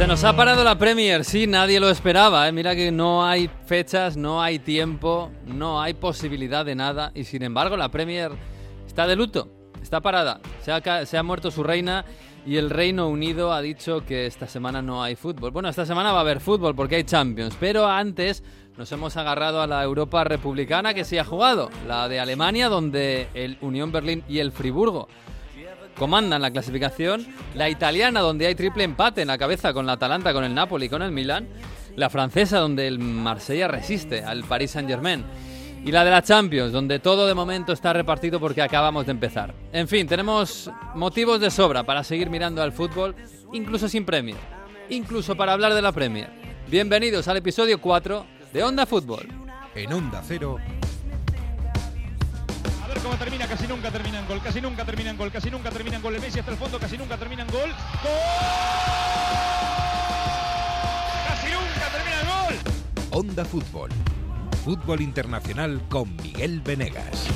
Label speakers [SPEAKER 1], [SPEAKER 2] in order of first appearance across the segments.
[SPEAKER 1] Se nos ha parado la Premier, sí, nadie lo esperaba. ¿eh? Mira que no hay fechas, no hay tiempo, no hay posibilidad de nada. Y sin embargo, la Premier está de luto, está parada. Se ha, se ha muerto su reina y el Reino Unido ha dicho que esta semana no hay fútbol. Bueno, esta semana va a haber fútbol porque hay Champions, pero antes nos hemos agarrado a la Europa republicana que sí ha jugado, la de Alemania, donde el Unión Berlín y el Friburgo comandan la clasificación, la italiana donde hay triple empate en la cabeza con la Atalanta, con el Napoli, con el Milan, la francesa donde el Marsella resiste al Paris Saint-Germain y la de la Champions donde todo de momento está repartido porque acabamos de empezar. En fin, tenemos motivos de sobra para seguir mirando al fútbol, incluso sin premio, incluso para hablar de la Premier. Bienvenidos al episodio 4 de Onda Fútbol.
[SPEAKER 2] En Onda Cero
[SPEAKER 3] cómo termina, casi nunca termina en gol, casi nunca termina en gol, casi nunca termina en gol. El Messi hasta el fondo, casi nunca termina en gol. ¡Gol! ¡Casi nunca termina en gol!
[SPEAKER 2] Onda Fútbol. Fútbol internacional con Miguel Venegas.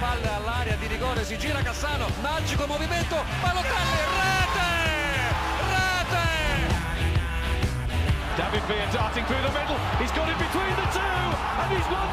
[SPEAKER 4] Palla all'area di rigore, si gira Cassano, magico movimento, Balotelli, rete! Rete!
[SPEAKER 3] David Villa darting through the middle, he's got it between the two, and he's won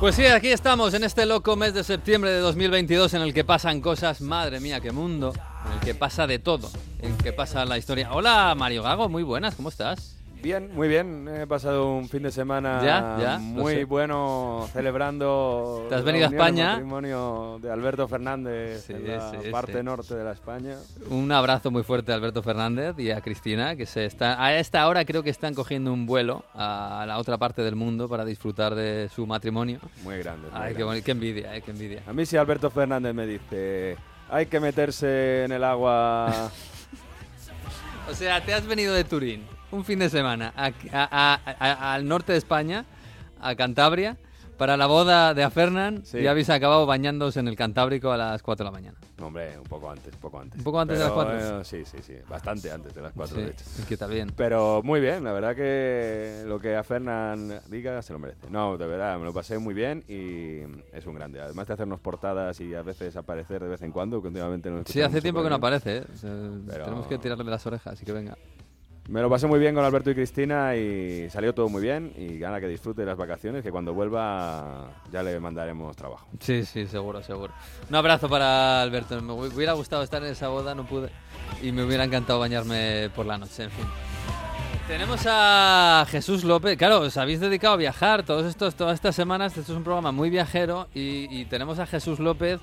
[SPEAKER 1] Pues sí, aquí estamos en este loco mes de septiembre de 2022 en el que pasan cosas, madre mía, qué mundo, en el que pasa de todo, en el que pasa la historia. Hola Mario Gago, muy buenas, ¿cómo estás?
[SPEAKER 5] Bien, muy bien. He pasado un fin de semana muy bueno celebrando.
[SPEAKER 1] ¿Te has venido a España?
[SPEAKER 5] El matrimonio de Alberto Fernández en la parte norte de la España.
[SPEAKER 1] Un abrazo muy fuerte a Alberto Fernández y a Cristina, que se está a esta hora creo que están cogiendo un vuelo a la otra parte del mundo para disfrutar de su matrimonio.
[SPEAKER 5] Muy grande.
[SPEAKER 1] Ay, Qué, qué, envidia, eh, qué envidia.
[SPEAKER 5] A mí si Alberto Fernández me dice, hay que meterse en el agua.
[SPEAKER 1] o sea, te has venido de Turín un fin de semana al norte de España, a Cantabria, para la boda de Afernan y habéis acabado bañándose en el Cantábrico a las 4 de la mañana.
[SPEAKER 5] Hombre, un poco antes, un poco antes.
[SPEAKER 1] ¿Un poco antes de las 4?
[SPEAKER 5] Eh, sí, sí, sí, bastante antes de las 4, de hecho.
[SPEAKER 1] que está bien.
[SPEAKER 5] Pero muy bien, la verdad que lo que Afernan diga se lo merece. No, de verdad, me lo pasé muy bien y es un grande. Además de hacernos portadas y a veces aparecer de vez en cuando, continuamente no
[SPEAKER 1] Sí, hace tiempo que no aparece, ¿eh? Tenemos que tirarle de las orejas, así que venga.
[SPEAKER 5] Me lo pasé muy bien con Alberto y Cristina y salió todo muy bien y gana que disfrute de las vacaciones, que cuando vuelva ya le mandaremos trabajo.
[SPEAKER 1] Sí, sí, seguro, seguro. Un abrazo para Alberto. Me hubiera gustado estar en esa boda, no pude. Y me hubiera encantado bañarme por la noche, en fin. Tenemos a Jesús López. Claro, os habéis dedicado a viajar todos estos, todas estas semanas. Esto es un programa muy viajero y, y tenemos a Jesús López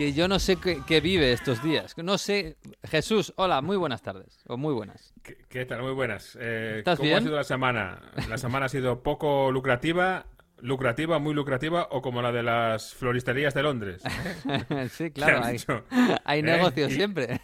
[SPEAKER 1] que yo no sé qué, vive estos días. No sé. Jesús, hola, muy buenas tardes. O muy buenas.
[SPEAKER 6] ¿Qué, tal? Muy buenas. Eh,
[SPEAKER 1] ¿Estás
[SPEAKER 6] ¿Cómo
[SPEAKER 1] ha
[SPEAKER 6] sido la semana? La semana ha sido poco lucrativa lucrativa, muy lucrativa, o como la de las floristerías de Londres.
[SPEAKER 1] sí, claro, hay, hay, negocios ¿Eh? siempre.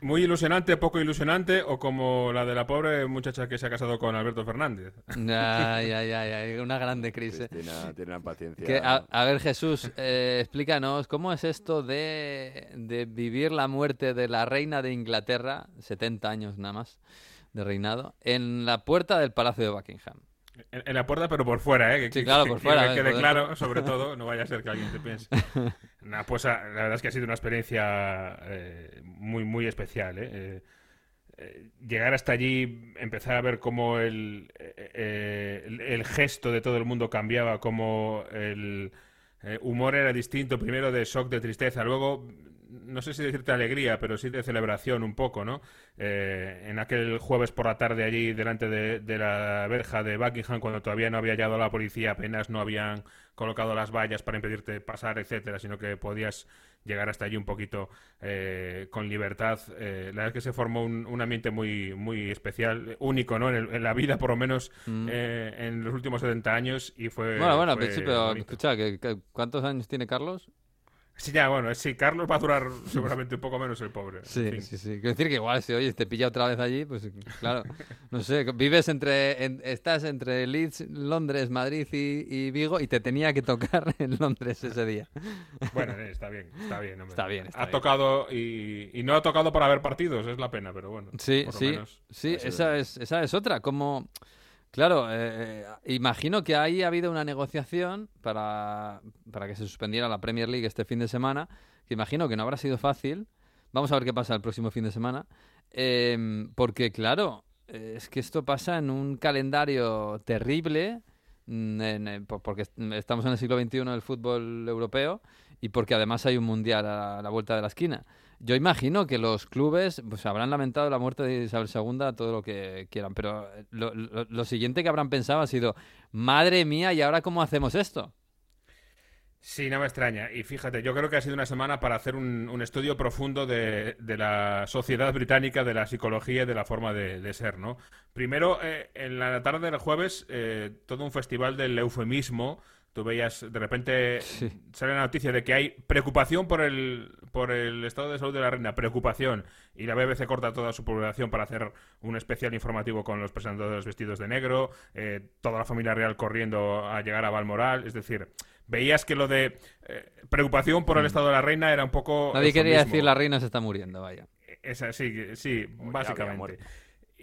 [SPEAKER 6] muy ilusionante, poco ilusionante, o como la de la pobre muchacha que se ha casado con Alberto Fernández.
[SPEAKER 1] ay, ay, ay, una grande crisis.
[SPEAKER 5] Tiene, una paciencia.
[SPEAKER 1] a, ver, Jesús, eh, explícanos, ¿cómo es esto de, de vivir la muerte de la reina de Inglaterra, 70 años nada más de reinado, en la puerta del Palacio de Buckingham?
[SPEAKER 6] En, la puerta, pero por fuera, ¿eh?
[SPEAKER 1] Que, sí, claro, por fuera.
[SPEAKER 6] Que quede claro, sobre todo, no vaya a ser que alguien se piense. pues la verdad es que ha sido una experiencia eh, muy, muy especial, ¿eh? ¿eh? Eh, llegar hasta allí, empezar a ver cómo el, el, el, gesto de todo el mundo cambiaba, cómo el humor era distinto, primero de shock, de tristeza, luego no sé si decirte alegría, pero sí de celebración un poco, ¿no? Eh, en aquel jueves por la tarde allí delante de, la verja de Buckingham, cuando todavía no había llegado la policía, apenas no habían colocado las vallas para impedirte pasar, etcétera, sino que podías llegar hasta allí un poquito eh, con libertad. Eh, la verdad es que se formó un, ambiente muy, muy especial, único, ¿no? En, la vida, por lo menos, mm. en los últimos 70 años, y fue...
[SPEAKER 1] Bueno, bueno, pero escucha, ¿cuántos años tiene Carlos?
[SPEAKER 6] Sí, ya, bueno, sí, Carlos va a durar seguramente un poco menos el pobre.
[SPEAKER 1] Sí, sí, sí. Quiero decir que igual si, oye, te pilla otra vez allí, pues claro, no sé, vives entre, estás entre Leeds, Londres, Madrid y, Vigo y te tenía que tocar en Londres ese día.
[SPEAKER 6] Bueno, eh, está bien, está bien, hombre.
[SPEAKER 1] Está bien,
[SPEAKER 6] Ha tocado y, y, no ha tocado para ver partidos, es la pena, pero bueno.
[SPEAKER 1] Sí, sí, sí, esa es, esa es otra, como... Claro, eh, eh, imagino que ahí ha habido una negociación para, para que se suspendiera la Premier League este fin de semana, que imagino que no habrá sido fácil. Vamos a ver qué pasa el próximo fin de semana. Em, porque, claro, eh, es que esto pasa en un calendario terrible, mm, en- por- porque est- estamos en el siglo XXI del fútbol europeo y porque además hay un mundial a la vuelta de la esquina. Yo imagino que los clubes pues, habrán lamentado la muerte de Isabel II todo lo que quieran, pero eh, lo, lo- siguiente que habrán pensado ha sido, madre mía, ¿y ahora cómo hacemos esto?
[SPEAKER 6] Sí, no me extraña. Y fíjate, yo creo que ha sido una semana para hacer un, estudio profundo de, la sociedad británica, de la psicología y de la forma de, de ser, ¿no? Primero, eh, en la tarde del jueves, eh, todo un festival del eufemismo. Tú veías, de repente,
[SPEAKER 1] Sí.
[SPEAKER 6] sale la noticia de que hay preocupación por el, por el estado de salud de la reina, preocupación. Y la BBC corta toda su publicación para hacer un especial informativo con los presentadores vestidos de negro, eh, toda la familia real corriendo a llegar a Balmoral. Es decir, veías que lo de eh, preocupación por el estado de la reina era un poco.
[SPEAKER 1] Mm. Nadie quería decir la reina se está muriendo, vaya.
[SPEAKER 6] Esa, sí, sí, básicamente.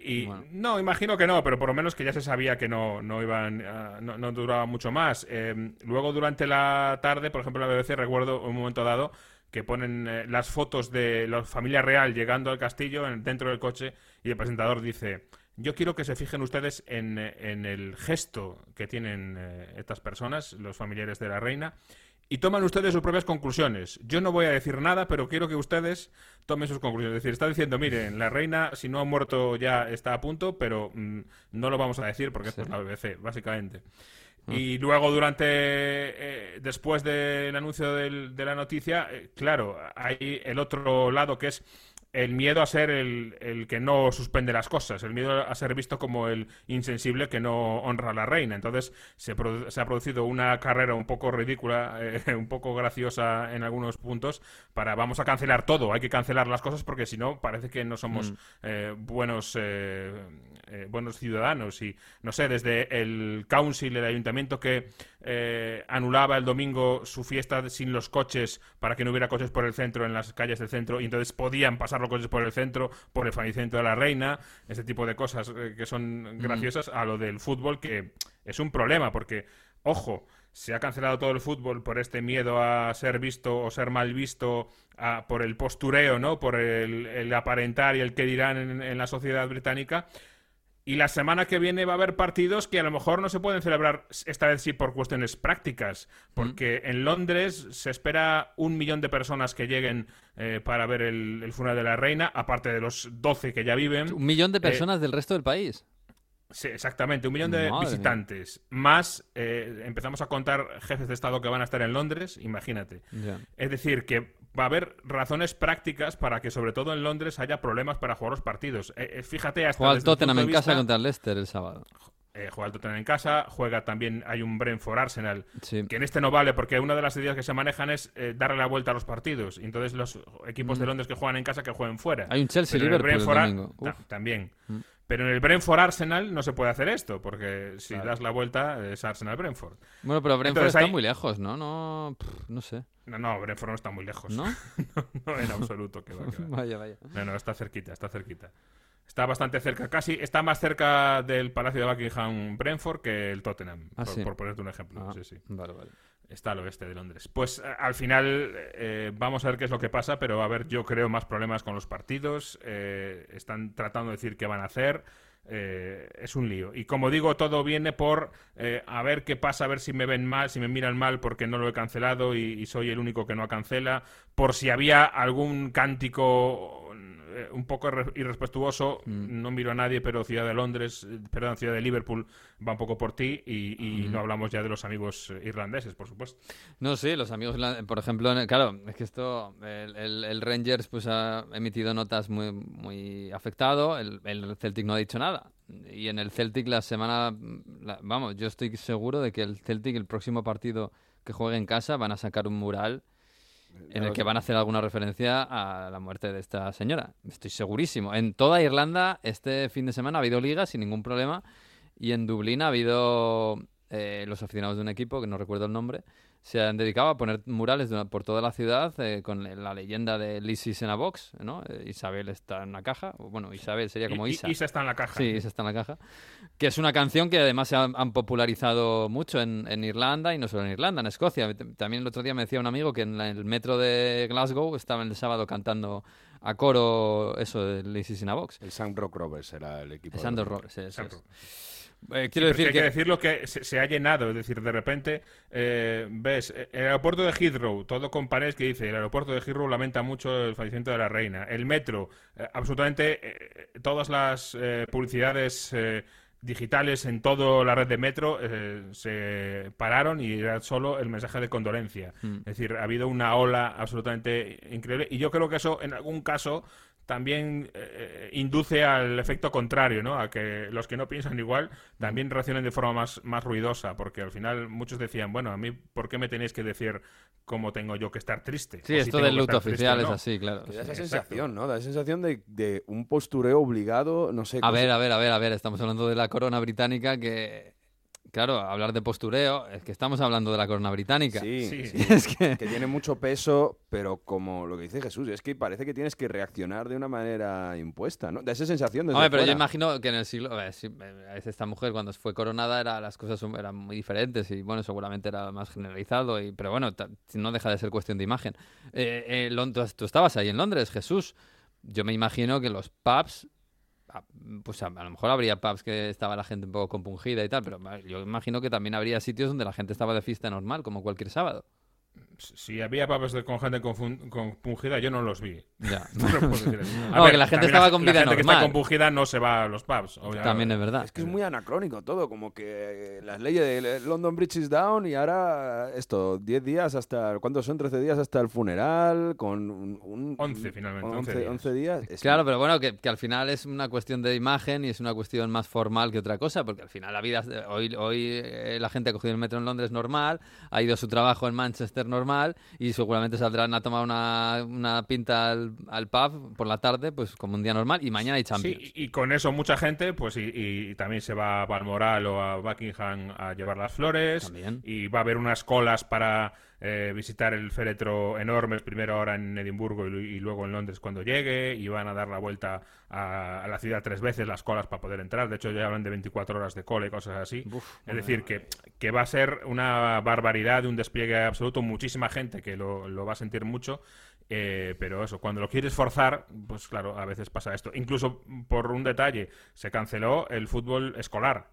[SPEAKER 6] Y
[SPEAKER 1] Bueno.
[SPEAKER 6] no, imagino que no, pero por lo menos que ya se sabía que no, no iban, ah, no, no duraba mucho más. Eh, luego durante la tarde, por ejemplo, en la BBC recuerdo un momento dado que ponen eh, las fotos de la familia real llegando al castillo en- dentro del coche y el presentador dice, yo quiero que se fijen ustedes en, en el gesto que tienen eh, estas personas, los familiares de la reina, y toman ustedes sus propias conclusiones. Yo no voy a decir nada, pero quiero que ustedes tomen sus conclusiones. Es decir, está diciendo, miren, la reina, si no ha muerto ya está a punto, pero mm, no lo vamos a decir porque es la BBC, básicamente. Y luego, durante, eh, después del anuncio del- de la noticia, eh, claro, hay el otro lado que es el miedo a ser el, el que no suspende las cosas, el miedo a ser visto como el insensible que no honra a la reina. Entonces se, se ha producido una carrera un poco ridícula, eh, un poco graciosa en algunos puntos, para vamos a cancelar todo, hay que cancelar las cosas porque si no parece que no somos eh, buenos, eh, eh, buenos ciudadanos. Y no sé, desde el council, el ayuntamiento que eh, anulaba el domingo su fiesta sin los coches para que no hubiera coches por el centro, en las calles del centro, y entonces podían pasar los coches por el centro, por el fallecimiento de la reina, ese tipo de cosas eh, que son graciosas, a lo del fútbol, que es un problema, porque, ojo, se ha cancelado todo el fútbol por este miedo a ser visto o ser mal visto, a- por el postureo, ¿no? Por el, el aparentar y el que dirán en- en la sociedad británica. Y la semana que viene va a haber partidos que a lo mejor no se pueden celebrar, esta vez sí por cuestiones prácticas, porque en Londres se espera un millón de personas que lleguen eh, para ver el, el funeral de la reina, aparte de los 12 que ya viven.
[SPEAKER 1] Un millón de
[SPEAKER 6] Eh,
[SPEAKER 1] personas del resto del país.
[SPEAKER 6] Sí, exactamente, un millón de
[SPEAKER 1] Madre mía.
[SPEAKER 6] visitantes. Más, eh, empezamos a contar jefes de Estado que van a estar en Londres, imagínate. Es decir, que va a haber razones prácticas para que, sobre todo en Londres, haya problemas para jugar los partidos. Eh, eh, fíjate, hasta
[SPEAKER 1] Juega el
[SPEAKER 6] el
[SPEAKER 1] Tottenham en casa contra el Leicester el sábado.
[SPEAKER 6] eh, juega el Tottenham en casa, juega también, hay un Brentford Arsenal,
[SPEAKER 1] Sí.
[SPEAKER 6] que en este no vale porque una de las ideas que se manejan es eh, darle la vuelta a los partidos. Entonces los equipos de Londres que juegan en casa que jueguen fuera.
[SPEAKER 1] Mm. Hay un Chelsea
[SPEAKER 6] el
[SPEAKER 1] Liverpool el
[SPEAKER 6] Brentford Ar-
[SPEAKER 1] domingo.
[SPEAKER 6] ta-
[SPEAKER 1] Uf. Mm.
[SPEAKER 6] Pero en el Brentford Arsenal no se puede hacer esto, porque si das la vuelta es Arsenal Brentford.
[SPEAKER 1] Bueno, pero Brentford
[SPEAKER 6] Entonces
[SPEAKER 1] está muy lejos, ¿no? No, pff, no sé.
[SPEAKER 6] No, no, Brentford no está muy lejos.
[SPEAKER 1] ¿No?
[SPEAKER 6] no, en absoluto. Que va, que va.
[SPEAKER 1] vaya, vaya.
[SPEAKER 6] No, no, está cerquita, está cerquita. Está bastante cerca, casi está más cerca del Palacio de Buckingham Brentford que el Tottenham,
[SPEAKER 1] Ah,
[SPEAKER 6] por,
[SPEAKER 1] sí.
[SPEAKER 6] por ponerte un ejemplo.
[SPEAKER 1] Ah,
[SPEAKER 6] Sí, sí.
[SPEAKER 1] Vale, vale.
[SPEAKER 6] Está al oeste de Londres. Pues eh, al final eh, vamos a ver qué es lo que pasa, pero a haber, yo creo, más problemas con los partidos. eh, están tratando de decir qué van a hacer. eh, es un lío. Y como digo, todo viene por a ver qué pasa, a ver si me ven mal, si me miran mal porque no lo he cancelado y, y soy el único que no cancela. Por si había algún cántico eh, un poco irre- irrespetuoso, no miro a nadie, pero Ciudad de Londres, eh, perdón, Ciudad de Liverpool va un poco por ti y, y no hablamos ya de los amigos eh, irlandeses, por supuesto.
[SPEAKER 1] No, sí, los amigos, por ejemplo, claro, es que esto, el, el- el Rangers pues ha emitido notas muy, muy afectado, el, el Celtic no ha dicho nada. Y en el Celtic la semana, la- vamos, yo estoy seguro de que el Celtic, el próximo partido que juegue en casa, van a sacar un mural en el que van a hacer alguna referencia a la muerte de esta señora. Estoy segurísimo. En toda Irlanda este fin de semana ha habido liga sin ningún problema y en Dublín ha habido eh, los aficionados de un equipo, que no recuerdo el nombre, se han dedicado a poner murales de una- por toda la ciudad eh, con la leyenda de Lisis en a box, ¿no? Eh, Isabel está en una caja, bueno, Isabel sería como
[SPEAKER 6] Y-
[SPEAKER 1] Isa.
[SPEAKER 6] Isa está en la caja.
[SPEAKER 1] Sí, Isa está en la caja. Que es una canción que además se han, han popularizado mucho en, en Irlanda y no solo en Irlanda, en Escocia. También el otro día me decía un amigo que en la- el metro de Glasgow estaban el sábado cantando a coro eso de Lisis in a box.
[SPEAKER 5] El Sam Rock Rovers era el equipo. de
[SPEAKER 1] Sandro Roberts, eso es. Eh,
[SPEAKER 6] Sí,
[SPEAKER 1] quiero
[SPEAKER 6] es
[SPEAKER 1] decir
[SPEAKER 6] hay
[SPEAKER 1] que...
[SPEAKER 6] que decirlo que se, se ha llenado, es decir, de repente eh, ves eh, el aeropuerto de Heathrow, todo con paredes que dice el aeropuerto de Heathrow lamenta mucho el fallecimiento de la reina, el metro, eh, absolutamente todas las publicidades digitales en toda la red de metro eh, se pararon y era solo el mensaje de condolencia.
[SPEAKER 1] Mm.
[SPEAKER 6] Es decir, ha habido una ola absolutamente increíble y yo creo que eso en algún caso también eh, induce al efecto contrario, ¿no? A que los que no piensan igual también reaccionen de forma más, más ruidosa, porque al final muchos decían, bueno, a mí, ¿por qué me tenéis que decir cómo tengo yo que estar triste?
[SPEAKER 1] Sí,
[SPEAKER 6] O
[SPEAKER 1] esto del luto
[SPEAKER 6] triste
[SPEAKER 1] oficial es
[SPEAKER 6] no.
[SPEAKER 1] así, claro.
[SPEAKER 5] Que da esa
[SPEAKER 6] Exacto.
[SPEAKER 5] sensación, ¿no? Da esa sensación de, de un postureo obligado, no sé.
[SPEAKER 1] A
[SPEAKER 5] cosa-
[SPEAKER 1] ver, a ver, a ver, a ver, estamos hablando de la corona británica que... Claro, hablar de postureo, es que estamos hablando de la corona británica.
[SPEAKER 5] Sí,
[SPEAKER 6] Sí.
[SPEAKER 5] sí.
[SPEAKER 1] Es que...
[SPEAKER 5] que tiene mucho peso, pero como lo que dice Jesús, es que parece que tienes que reaccionar de una manera impuesta, ¿no? Da esa sensación desde
[SPEAKER 1] Hombre, pero yo
[SPEAKER 5] fuera.
[SPEAKER 1] imagino que en el siglo... a eh, esta mujer cuando fue coronada era, las cosas eran muy diferentes y bueno, seguramente era más generalizado, y, pero bueno, ta- no deja de ser cuestión de imagen. Eh, eh, tú estabas ahí en Londres, Jesús. Yo me imagino que los pubs... Pues a, lo mejor habría pubs que estaba la gente un poco compungida y tal, pero yo imagino que también habría sitios donde la gente estaba de fiesta normal, como cualquier sábado.
[SPEAKER 6] Si había pubs de, con gente compungida, yo no los vi.
[SPEAKER 1] Ya.
[SPEAKER 6] No decir. A
[SPEAKER 1] No, que la gente estaba con vida
[SPEAKER 6] La gente que está compungida no se va a los pubs. obviamente.
[SPEAKER 1] También es verdad.
[SPEAKER 5] Es que es muy anacrónico todo, como que eh, las leyes de London Bridge is down y ahora esto, 10 días hasta, ¿cuántos son? 13 días hasta el funeral, con un... un
[SPEAKER 6] 11 finalmente, 11
[SPEAKER 5] 11,
[SPEAKER 6] días.
[SPEAKER 5] 11 días. Es-
[SPEAKER 1] Claro, pero bueno, que, que al final es una cuestión de imagen y es una cuestión más formal que otra cosa, porque al final la vida, hoy, hoy eh, la gente ha cogido el metro en Londres normal, ha ido a su trabajo en Manchester normal y seguramente saldrán a tomar una, una pinta al, al pub por la tarde, pues como un día normal, y mañana hay Champions.
[SPEAKER 6] Sí, y y con eso mucha gente, pues y, y también se va a Balmoral o a Buckingham a llevar las flores.
[SPEAKER 1] También.
[SPEAKER 6] Y va a haber unas colas para eh, visitar el féretro enormes, primero ahora en Edimburgo y luego en Londres cuando llegue. Y van a dar la vuelta a, a la ciudad tres veces las colas para poder entrar. De hecho, ya hablan de 24 horas de cola y cosas así. es decir, que, que va a ser una barbaridad, un despliegue absoluto. Muchísima gente que lo, lo va a sentir mucho. Eh, pero eso, cuando lo quieres forzar, pues claro, a veces pasa esto. Incluso por un detalle, se canceló el fútbol escolar.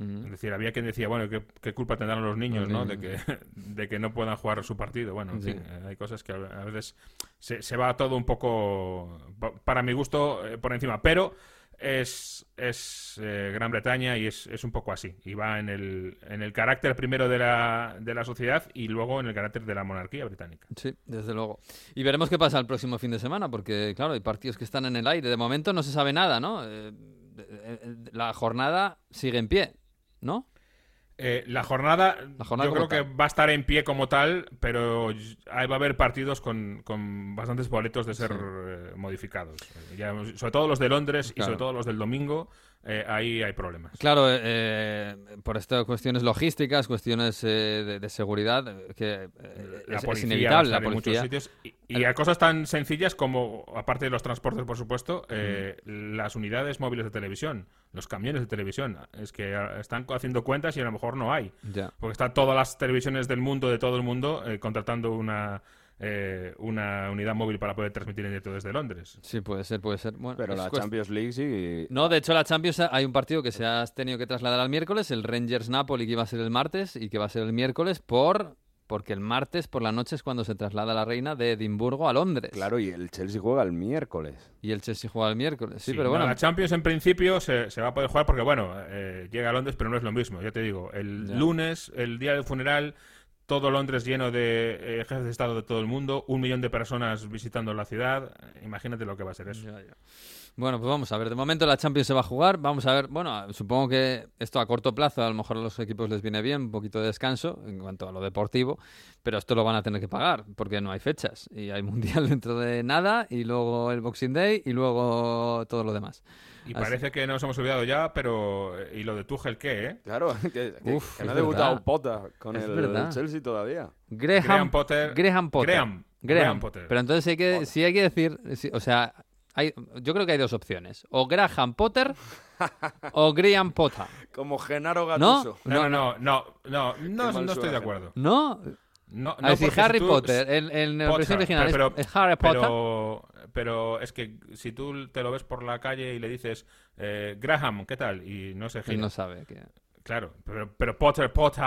[SPEAKER 6] Es decir, había quien decía, bueno, ¿qué, qué culpa tendrán los niños, ¿no? De que, de que no puedan jugar su partido. Bueno, en
[SPEAKER 1] Sí.
[SPEAKER 6] fin, eh, hay cosas que a veces se, se va todo un poco, pa- para mi gusto, eh, por encima. Pero es, es eh, Gran Bretaña y es, es un poco así. Y va en el, en el carácter primero de la, de la sociedad y luego en el carácter de la monarquía británica.
[SPEAKER 1] Sí, desde luego. Y veremos qué pasa el próximo fin de semana, porque claro, hay partidos que están en el aire. De momento no se sabe nada, ¿no? Eh, la jornada sigue en pie, ¿no?
[SPEAKER 6] Eh, la jornada,
[SPEAKER 1] La jornada
[SPEAKER 6] yo creo que va a estar en pie como tal, pero ahí va a haber partidos con, con bastantes boletos de ser
[SPEAKER 1] Sí.
[SPEAKER 6] eh, modificados. Ya sobre todo los de Londres y sobre todo los del domingo, eh, ahí hay problemas.
[SPEAKER 1] Claro, por estas cuestiones logísticas, cuestiones eh, de, de seguridad, que
[SPEAKER 6] La
[SPEAKER 1] es, inevitable. La
[SPEAKER 6] en muchos sitios. Y, y a cosas tan sencillas como, aparte de los transportes, por supuesto, eh, las unidades móviles de televisión, los camiones de televisión. Es que ah, están haciendo cuentas y a lo mejor no hay.
[SPEAKER 1] Ya.
[SPEAKER 6] Porque están todas las televisiones del mundo, de todo el mundo, eh, contratando una, eh, una unidad móvil para poder transmitir en directo desde Londres.
[SPEAKER 1] Sí, puede ser, puede ser. Bueno,
[SPEAKER 5] Pero la Champions League sí...
[SPEAKER 1] No, de hecho la Champions ha- hay un partido que se ha tenido que trasladar al miércoles, el Rangers Napoli que iba a ser el martes y que va a ser el miércoles por porque el martes por la noche es cuando se traslada la reina de Edimburgo a Londres.
[SPEAKER 5] Claro, y el Chelsea juega el miércoles.
[SPEAKER 1] Y el Chelsea juega el miércoles. Sí,
[SPEAKER 6] Sí,
[SPEAKER 1] pero
[SPEAKER 6] no,
[SPEAKER 1] bueno.
[SPEAKER 6] La Champions en principio se, se va a poder jugar porque, bueno, eh, llega a Londres, pero no es lo mismo. Ya te digo, el
[SPEAKER 1] Ya.
[SPEAKER 6] lunes, el día del funeral, todo Londres lleno de eh, jefes de Estado de todo el mundo, un millón de personas visitando la ciudad. Imagínate lo que va a ser eso.
[SPEAKER 1] Ya, ya. Bueno, pues vamos a ver. De momento la Champions se va a jugar. Vamos a ver. Bueno, supongo que esto a corto plazo a lo mejor a los equipos les viene bien, un poquito de descanso en cuanto a lo deportivo, pero esto lo van a tener que pagar porque no hay fechas y hay mundial dentro de nada y luego el Boxing Day y luego todo lo demás.
[SPEAKER 6] Y
[SPEAKER 1] Así-
[SPEAKER 6] parece que nos hemos olvidado ya, pero... ¿Y lo de Tuchel qué, eh?
[SPEAKER 5] Claro, que, que-
[SPEAKER 1] Uf,
[SPEAKER 5] que no ha debutado. Pota con el. Chelsea todavía.
[SPEAKER 1] Graham,
[SPEAKER 6] Graham Potter.
[SPEAKER 1] Graham Potter.
[SPEAKER 6] Graham.
[SPEAKER 1] Graham.
[SPEAKER 6] Graham Potter.
[SPEAKER 1] Pero entonces hay que,
[SPEAKER 5] Potter.
[SPEAKER 1] sí hay que decir, sí, o sea, hay, yo creo que hay dos opciones. O Graham Potter o Graham Potter.
[SPEAKER 5] Como Genaro. Gattuso.
[SPEAKER 6] No, no, no, no, no, no, estoy de acuerdo.
[SPEAKER 1] ¿No?
[SPEAKER 6] No,
[SPEAKER 1] a
[SPEAKER 6] no,
[SPEAKER 1] Harry
[SPEAKER 6] si tú-
[SPEAKER 1] Potter. En, en la
[SPEAKER 6] Potter,
[SPEAKER 1] versión original
[SPEAKER 6] pero-
[SPEAKER 1] es, es Harry Potter.
[SPEAKER 6] Pero, pero es que si tú te lo ves por la calle y le dices eh, Graham, ¿qué tal? Y no se
[SPEAKER 1] Él
[SPEAKER 6] gira.
[SPEAKER 1] no sabe que...
[SPEAKER 6] Claro, pero, pero Potter, Potter,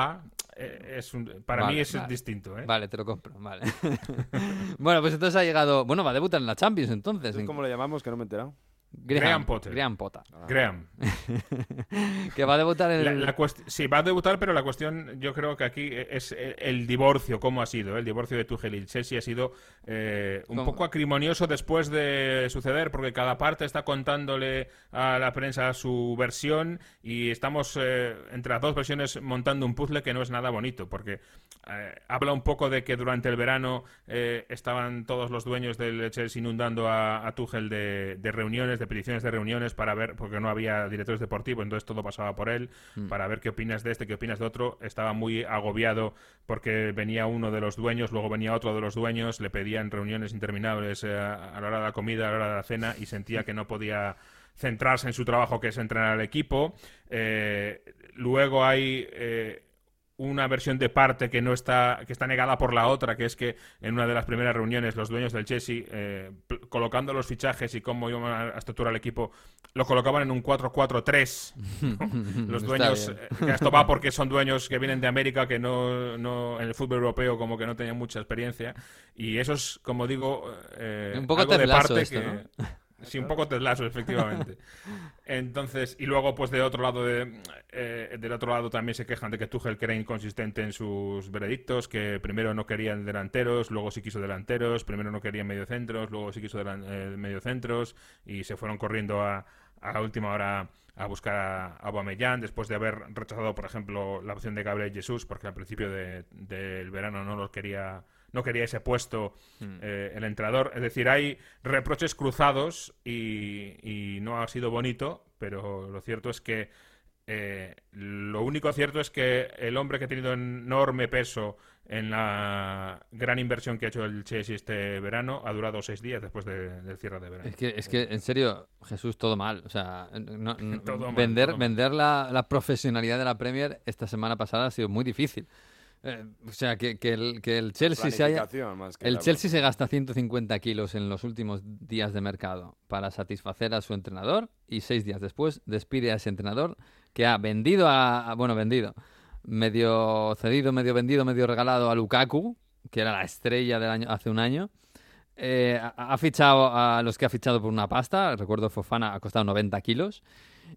[SPEAKER 6] es un- para
[SPEAKER 1] Vale,
[SPEAKER 6] mí es
[SPEAKER 1] vale.
[SPEAKER 6] distinto, ¿eh?
[SPEAKER 1] Vale, te lo compro, vale. bueno, pues entonces ha llegado... Bueno, va a debutar en la Champions entonces.
[SPEAKER 5] ¿Es
[SPEAKER 1] en-
[SPEAKER 5] como le llamamos? Que no me he enterado.
[SPEAKER 6] Graham Potter.
[SPEAKER 1] Graham Potter.
[SPEAKER 6] Graham.
[SPEAKER 1] que va a debutar en...
[SPEAKER 6] La- sí, va a debutar, pero la cuestión yo creo que aquí es el, divorcio, cómo ha sido. ¿eh? El divorcio de Tuchel y el Chelsea ha sido eh, un
[SPEAKER 1] ¿Cómo?
[SPEAKER 6] poco acrimonioso después de suceder, porque cada parte está contándole a la prensa su versión y estamos eh, entre las dos versiones montando un puzzle que no es nada bonito, porque eh, habla un poco de que durante el verano eh, estaban todos los dueños del Chelsea inundando a, a Tuchel de, de reuniones, de peticiones de reuniones para ver, porque no había directores deportivos, entonces todo pasaba por él, para ver qué opinas de este, qué opinas de otro. Estaba muy agobiado porque venía uno de los dueños, luego venía otro de los dueños, le pedían reuniones interminables eh, a la hora de la comida, a la hora de la cena y sentía que no podía centrarse en su trabajo que es entrenar al equipo. Eh, luego hay eh, una versión de parte que no está que está negada por la otra, que es que en una de las primeras reuniones los dueños del Chelsea, eh, colocando los fichajes y cómo iban a estructurar el equipo, lo colocaban en un 4-4-3. los dueños, eh, esto va porque son dueños que vienen de América, que no, no en el fútbol europeo como que no tenían mucha experiencia. Y eso es, como digo, eh,
[SPEAKER 1] Un poco
[SPEAKER 6] algo de parte
[SPEAKER 1] esto,
[SPEAKER 6] que... Sí, un poco Ted efectivamente. Entonces, y luego, pues de otro lado, de, eh, del otro lado también se quejan de que Tuchel era inconsistente en sus veredictos, que primero no querían delanteros, luego sí quiso delanteros, primero no querían mediocentros, luego sí quiso eh, mediocentros, y se fueron corriendo a, a última hora a buscar a a Aubameyang después de haber rechazado, por ejemplo, la opción de Gabriel Jesús, porque al principio de- del verano no los quería no quería ese puesto eh, el entrenador. Es decir, hay reproches cruzados y, y no ha sido bonito, pero lo cierto es que eh, lo único cierto es que el hombre que ha tenido enorme peso en la gran inversión que ha hecho el Chelsea este verano ha durado seis días después de- del cierre de verano.
[SPEAKER 1] Es que, es que, en serio, Jesús, todo mal. O sea, no- no-
[SPEAKER 6] Todo mal,
[SPEAKER 1] vender,
[SPEAKER 6] todo
[SPEAKER 1] vender la, la profesionalidad de la Premier esta semana pasada ha sido muy difícil. Eh, o sea, que, que el, que el Chelsea se haya... El Chelsea se gasta 150 kilos en los últimos días de mercado para satisfacer a su entrenador y seis días después despide a ese entrenador que ha vendido a, a- bueno, vendido, medio cedido, medio vendido, medio regalado a Lukaku, que era la estrella del año hace un año. Eh, ha, ha fichado a los que ha fichado por una pasta, recuerdo Fofana ha costado 90 kilos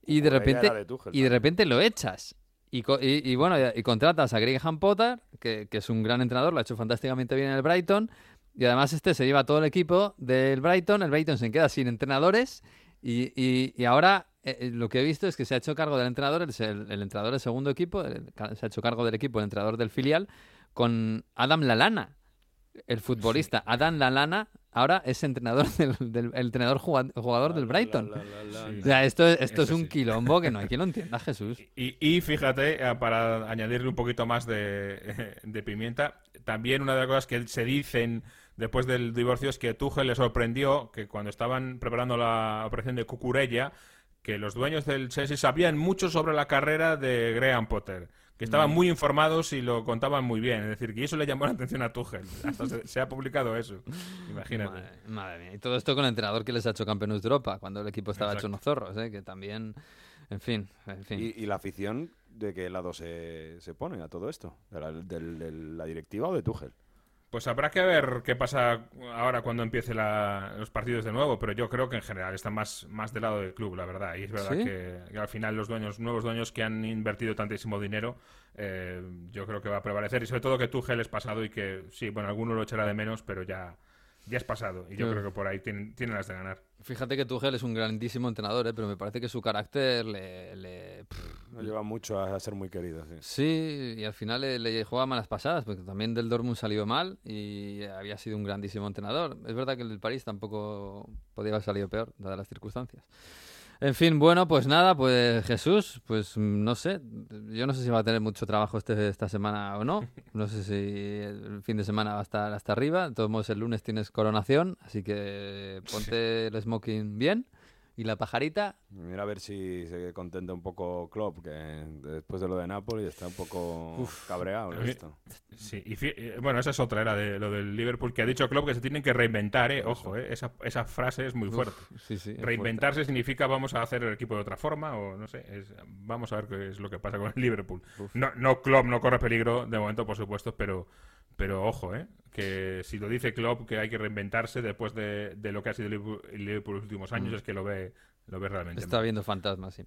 [SPEAKER 1] y de repente
[SPEAKER 5] era de Tuchel
[SPEAKER 1] y de repente lo echas. Y, y- y bueno, y, contratas a Graham Potter, que, que es un gran entrenador, lo ha hecho fantásticamente bien en el Brighton. Y además este se lleva todo el equipo del Brighton. El Brighton se queda sin entrenadores. Y, ahora eh, eh, lo que he visto es que se ha hecho cargo del entrenador, el, el- el entrenador del segundo equipo, el- se ha hecho cargo del equipo, el entrenador del filial, con Adam Lalana, el futbolista. Adam Lalana ahora es entrenador del, del- el entrenador jugad- jugador del Brighton.
[SPEAKER 5] La, la, la, la,
[SPEAKER 6] Sí.
[SPEAKER 1] O sea, esto, esto es un
[SPEAKER 6] sí.
[SPEAKER 1] quilombo que no hay quien lo entienda, Jesús.
[SPEAKER 6] Y, y fíjate, eh, para añadirle un poquito más de, de pimienta, también una de las cosas que se dicen después del divorcio es que Tuchel le sorprendió que cuando estaban preparando la operación de Cucurella, que los dueños del Chelsea sabían mucho sobre la carrera de Graham Potter, que estaban muy informados y lo contaban muy bien. Es decir, que eso le llamó la atención a Tuchel. Hasta se, se ha publicado eso. Imagínate.
[SPEAKER 1] Madre, madre mía. Y todo esto con el entrenador que les ha hecho campeones de Europa, cuando el equipo estaba hecho
[SPEAKER 6] Exacto.
[SPEAKER 1] unos zorros, ¿eh? que también, en fin, en fin.
[SPEAKER 5] Y, y la afición, ¿de qué lado se, se pone a todo esto? ¿De la, del- de la directiva o de Tuchel?
[SPEAKER 6] Pues habrá que ver qué pasa ahora cuando empiece la- los partidos de nuevo, pero yo creo que en general está más, más del lado del club, la verdad. Y es verdad
[SPEAKER 1] ¿Sí?
[SPEAKER 6] que, que al final los dueños, nuevos dueños que han invertido tantísimo dinero, eh, yo creo que va a prevalecer. Y sobre todo que Tuchel es pasado y que, sí, bueno, alguno lo echará de menos, pero ya, ya es pasado. Y yo
[SPEAKER 1] Sí.
[SPEAKER 6] creo que por ahí tienen, tienen las de ganar.
[SPEAKER 1] Fíjate que Tuchel es un grandísimo entrenador, ¿eh? pero me parece que su carácter le... le-
[SPEAKER 5] lleva mucho a ser muy querido. Sí.
[SPEAKER 1] Sí, y al final le, le juega malas pasadas, porque también del Dortmund salió mal y había sido un grandísimo entrenador. Es verdad que el del París tampoco podía haber salido peor, dadas las circunstancias. En fin, bueno, pues nada, pues Jesús, pues no sé, yo no sé si va a tener mucho trabajo este, esta semana o no, no sé si el fin de semana va a estar hasta arriba, de todos modos el lunes tienes coronación, así que ponte el smoking bien y la pajarita
[SPEAKER 5] Mira a ver si se contenta un poco Klopp, que después de lo de Napoli está un poco cabreado. visto.
[SPEAKER 6] Sí, y eh, bueno, esa es otra, era de lo del Liverpool, que ha dicho Klopp que se tienen que reinventar, ¿eh? Ojo, ¿eh? Esa, esa frase es muy fuerte.
[SPEAKER 1] Sí, sí. es
[SPEAKER 6] Reinventarse significa vamos a hacer el equipo de otra forma o no sé, es- vamos a ver qué es lo que pasa con el Liverpool. No, no Klopp no corre peligro de momento, por supuesto, pero pero ojo, ¿eh? que si lo dice Klopp que hay que reinventarse después de, de lo que ha sido el Liverpool, Liverpool los últimos años, es que lo ve lo ve realmente.
[SPEAKER 1] Está
[SPEAKER 6] mal.
[SPEAKER 1] viendo fantasmas, sí.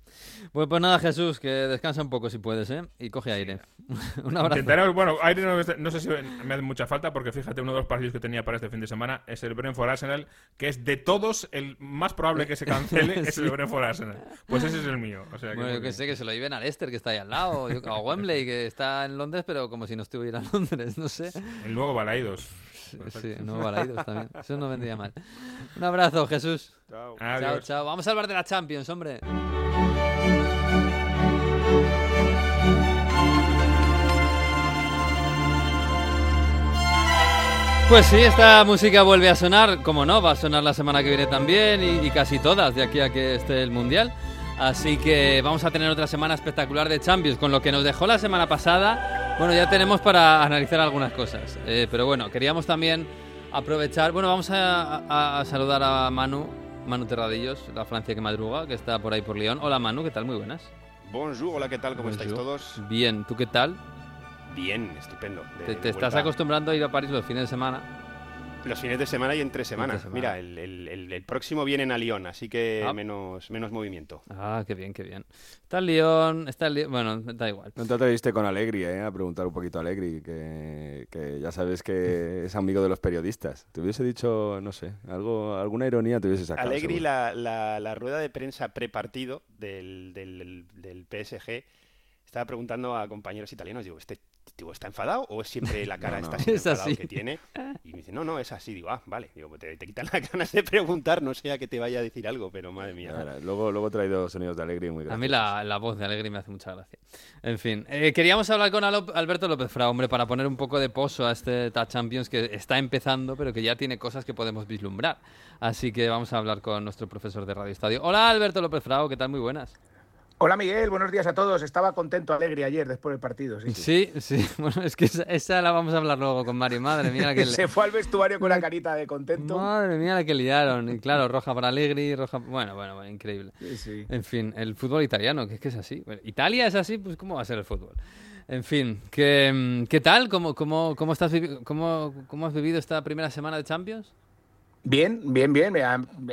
[SPEAKER 1] Bueno, pues nada, Jesús, que descansa un poco si puedes, ¿eh? Y coge aire. un abrazo.
[SPEAKER 6] Intentaremos, bueno, aire no, no sé si me hace mucha falta porque fíjate, uno de los partidos que tenía para este fin de semana es el Brentford Arsenal, que es de todos el más probable que se cancele es el Brentford Arsenal. Pues ese es el mío. O sea que
[SPEAKER 1] Bueno, yo que
[SPEAKER 6] bien.
[SPEAKER 1] sé, que se lo lleven al Leicester, que está ahí al lado, o a Wembley, que está en Londres, pero como si no estuviera en Londres, no sé.
[SPEAKER 6] El nuevo Balaidos.
[SPEAKER 1] Sí, no Balaidos también. Eso no vendría mal. Un abrazo, Jesús.
[SPEAKER 5] Chao.
[SPEAKER 1] Chao, chao. Vamos a hablar de la Champions, hombre. Pues sí, esta música vuelve a sonar, como no, va a sonar la semana que viene también y, y casi todas de aquí a que esté el Mundial. Así que vamos a tener otra semana espectacular de Champions, con lo que nos dejó la semana pasada. Bueno, ya tenemos para analizar algunas cosas. Eh, pero bueno, queríamos también aprovechar. Bueno, vamos a, a- a saludar a Manu, Manu Terradillos, la Francia que madruga, que está por ahí por León. Hola Manu, ¿qué tal? Muy buenas.
[SPEAKER 7] Bonjour, hola, ¿qué tal? ¿Cómo estáis todos?
[SPEAKER 1] Bien, ¿tú qué tal?
[SPEAKER 7] Bien, estupendo. De-
[SPEAKER 1] ¿Te,
[SPEAKER 7] de
[SPEAKER 1] te estás acostumbrando a ir a París los fines de semana?
[SPEAKER 7] Los fines de semana y entre semana.
[SPEAKER 1] semana.
[SPEAKER 7] Mira, el, el- el- el próximo viene a Lyon, así que
[SPEAKER 1] Ah.
[SPEAKER 7] menos, menos movimiento.
[SPEAKER 1] Ah, qué bien, qué bien. Está el León, está el León, bueno, da igual.
[SPEAKER 5] No te atreviste con Alegri, ¿eh? A preguntar un poquito a Alegri, que, que ya sabes que es amigo de los periodistas. Te hubiese dicho, no sé, algo, alguna ironía te hubiese sacado.
[SPEAKER 7] Alegri, la, la- la rueda de prensa prepartido del, del, del PSG, estaba preguntando a compañeros italianos, digo, ¿este tipo está enfadado o es siempre la cara
[SPEAKER 5] No, no.
[SPEAKER 7] esta así
[SPEAKER 1] Es
[SPEAKER 7] enfadado
[SPEAKER 1] así.
[SPEAKER 7] que tiene? Y me dice, no, no, es así. Digo, ah, vale. Digo, pues te, te quitan las ganas de preguntar, no sea que te vaya a decir algo, pero madre mía.
[SPEAKER 5] Luego, luego he traído sonidos de Alegri muy
[SPEAKER 1] A mí
[SPEAKER 5] graciosos.
[SPEAKER 1] la, la voz de Alegre me hace mucha gracia. En fin, eh, queríamos hablar con Alberto López Fra, hombre, para poner un poco de pozo a este TAC Champions que está empezando, pero que ya tiene cosas que podemos vislumbrar. Así que vamos a hablar con nuestro profesor de Radio Estadio. Hola, Alberto López Frao, ¿qué tal? Muy buenas.
[SPEAKER 8] Hola Miguel, buenos días a todos. Estaba contento, alegre ayer después del partido. Sí,
[SPEAKER 1] Sí, sí, bueno, es que esa, esa la vamos a hablar luego con Mario. Madre mía, la que
[SPEAKER 8] Se fue al vestuario con la carita de contento.
[SPEAKER 1] Madre mía, la que liaron. Y claro, roja para Allegri, roja... Bueno, bueno, bueno, increíble.
[SPEAKER 8] Sí, sí.
[SPEAKER 1] En fin, el fútbol italiano, que es que es así. Bueno, Italia es así, pues ¿cómo va a ser el fútbol? En fin, ¿qué, mm, ¿qué tal? ¿Cómo, cómo, cómo, estás cómo, ¿Cómo has vivido esta primera semana de Champions?
[SPEAKER 8] Bien, bien, bien.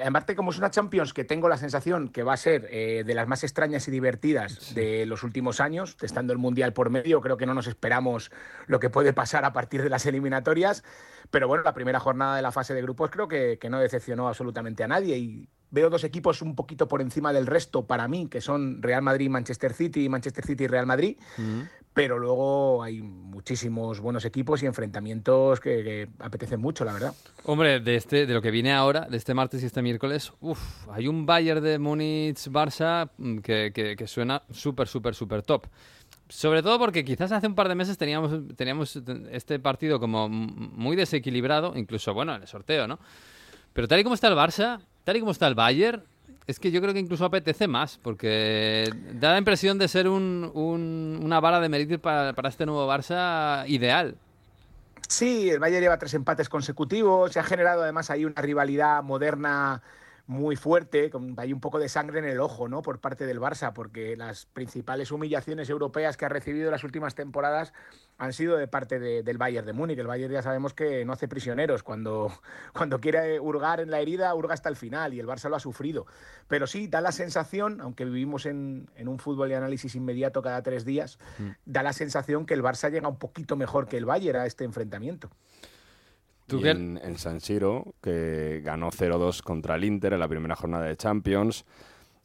[SPEAKER 8] Aparte, como es una Champions que tengo la sensación que va a ser eh, de las más extrañas y divertidas de los últimos años, estando el Mundial por medio, creo que no nos esperamos lo que puede pasar a partir de las eliminatorias. Pero bueno, la primera jornada de la fase de grupos creo que, que no decepcionó absolutamente a nadie y veo dos equipos un poquito por encima del resto para mí, que son Real Madrid, Manchester City, Manchester City y Real Madrid. Pero luego hay muchísimos buenos equipos y enfrentamientos que, que apetecen mucho, la verdad.
[SPEAKER 1] Hombre, de, este, de lo que viene ahora, de este martes y este miércoles, uf, hay un Bayern de Múnich-Barça mm, que, que- suena súper, súper, súper top. Sobre todo porque quizás hace un par de meses teníamos, teníamos este partido como muy desequilibrado, incluso, bueno, en el sorteo, ¿no? Pero tal y como está el Barça, tal y como está el Bayern, es que yo creo que incluso apetece más, porque da la impresión de ser un- un- una vara de medir para, para este nuevo Barça ideal.
[SPEAKER 8] Sí, el Bayern lleva tres empates consecutivos, se ha generado además ahí una rivalidad moderna muy fuerte, con hay un poco de sangre en el ojo, ¿no? Por parte del Barça, porque las principales humillaciones europeas que ha recibido en las últimas temporadas han sido de parte de- del Bayern de Múnich. El Bayern ya sabemos que no hace prisioneros. Cuando, cuando quiere hurgar en la herida, hurga hasta el final y el Barça lo ha sufrido. Pero sí, da la sensación, aunque vivimos en, en un fútbol de análisis inmediato cada tres días, da la sensación que el Barça llega un poquito mejor que el Bayern a este enfrentamiento.
[SPEAKER 5] Y en, en San Siro, que ganó 0-2 contra el Inter en la primera jornada de Champions.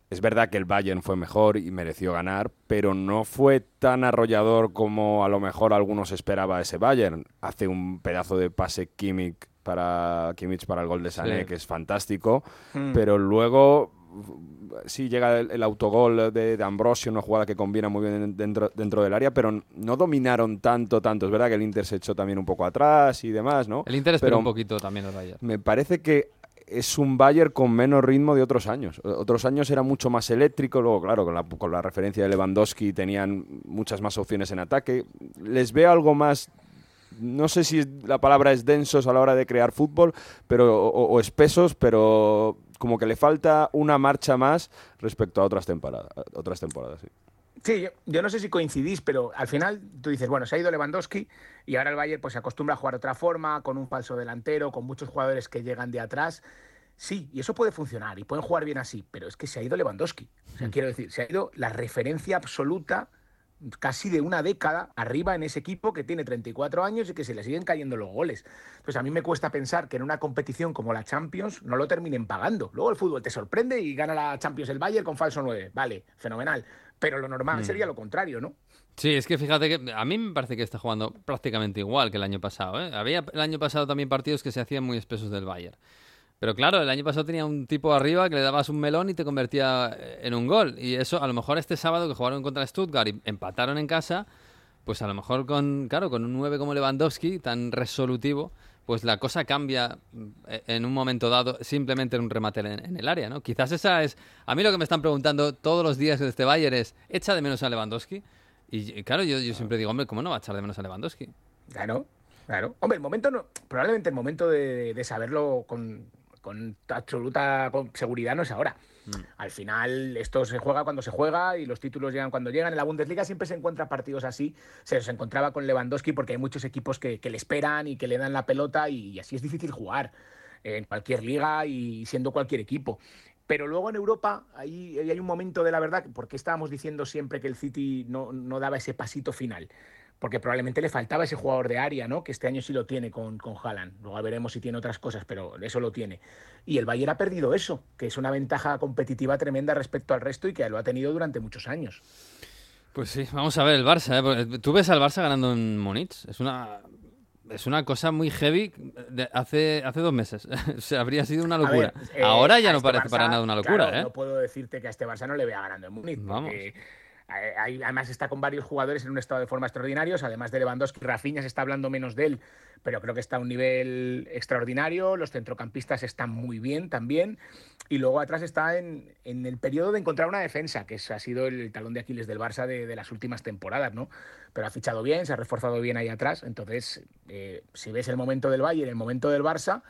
[SPEAKER 5] Es verdad que el Bayern fue mejor y mereció ganar, pero no fue tan arrollador como a lo mejor algunos esperaba ese Bayern. Hace un pedazo de pase Kimmich para, Kimmich para el gol de Sané,
[SPEAKER 1] Sí.
[SPEAKER 5] que es fantástico,
[SPEAKER 8] Mm.
[SPEAKER 5] pero luego sí llega el, el autogol de, de Ambrosio, una jugada que combina muy bien dentro, dentro del área, pero no dominaron tanto, tanto. Es verdad que el Inter se echó también un poco atrás y demás, ¿no?
[SPEAKER 1] El Inter esperó un poquito también el Bayern.
[SPEAKER 5] me parece que es un Bayern con menos ritmo de otros años. Otros años era mucho más eléctrico, luego, claro, con la, con la referencia de Lewandowski tenían muchas más opciones en ataque. Les veo algo más, no sé si la palabra es densos a la hora de crear fútbol, pero o, o espesos, pero como que le falta una marcha más respecto a otras temporadas. Otras temporadas sí.
[SPEAKER 8] Sí, yo, yo no sé si coincidís, pero al final tú dices, bueno, se ha ido Lewandowski y ahora el Bayern pues se acostumbra a jugar de otra forma, con un falso delantero, con muchos jugadores que llegan de atrás. Sí, y eso puede funcionar y pueden jugar bien así, pero es que se ha ido Lewandowski. O sea, quiero decir, se ha ido la referencia absoluta casi de una década arriba en ese equipo que tiene 34 años y que se le siguen cayendo los goles. Pues a mí me cuesta pensar que en una competición como la Champions no lo terminen pagando. Luego el fútbol te sorprende y gana la Champions el Bayern con falso 9. Vale, fenomenal. Pero lo normal sería lo contrario, ¿no?
[SPEAKER 1] Sí, es que fíjate que a mí me parece que está jugando prácticamente igual que el año pasado. ¿eh? Había el año pasado también partidos que se hacían muy espesos del Bayern. Pero claro, el año pasado tenía un tipo arriba que le dabas un melón y te convertía eh, en un gol. Y eso, a lo mejor este sábado que jugaron contra Stuttgart y empataron en casa, pues a lo mejor con, claro, con un 9 como Lewandowski, tan resolutivo, pues la cosa cambia eh, en un momento dado simplemente en un remate en, en el área, ¿no? Quizás esa es... A mí lo que me están preguntando todos los días de este Bayern es, ¿echa de menos a Lewandowski? Y y claro, yo, yo siempre digo, hombre, ¿cómo no va a echar de menos a Lewandowski?
[SPEAKER 8] Claro, claro. Hombre, el momento no, probablemente el momento de, de saberlo con, con absoluta seguridad no es ahora. Al final esto se juega cuando se juega y los títulos llegan cuando llegan. En la Bundesliga siempre se encuentra partidos así. Se los encontraba con Lewandowski porque hay muchos equipos que, que le esperan y que le dan la pelota y, así es difícil jugar en cualquier liga y siendo cualquier equipo. Pero luego en Europa ahí, ahí hay un momento de la verdad, porque estábamos diciendo siempre que el City no, no daba ese pasito final porque probablemente le faltaba ese jugador de área, ¿no? Que este año sí lo tiene con, con Haaland. Luego veremos si tiene otras cosas, pero eso lo tiene. Y el Bayern ha perdido eso, que es una ventaja competitiva tremenda respecto al resto y que lo ha tenido durante muchos años.
[SPEAKER 1] Pues sí, vamos a ver el Barça. ¿eh? Tú ves al Barça ganando en Múnich. Es una, es una cosa muy heavy de hace, hace dos meses. o sea, habría sido una locura.
[SPEAKER 8] ver, eh,
[SPEAKER 1] Ahora ya no
[SPEAKER 8] este
[SPEAKER 1] parece para nada una locura,
[SPEAKER 8] claro,
[SPEAKER 1] ¿eh?
[SPEAKER 8] No puedo decirte que a este Barça no le vea ganando en Múnich.
[SPEAKER 1] Vamos.
[SPEAKER 8] porque, hay- además está con varios jugadores en un estado de forma extraordinarios, además de Lewandowski, Rafinha se está hablando menos de él, pero creo que está a un nivel extraordinario, los centrocampistas están muy bien también, y luego atrás está en, en el periodo de encontrar una defensa, que es- ha sido el talón de Aquiles del Barça de, de las últimas temporadas, ¿no? Pero ha fichado bien, se ha reforzado bien ahí atrás, entonces, eh, si ves el momento del Bayern, el momento del Barça,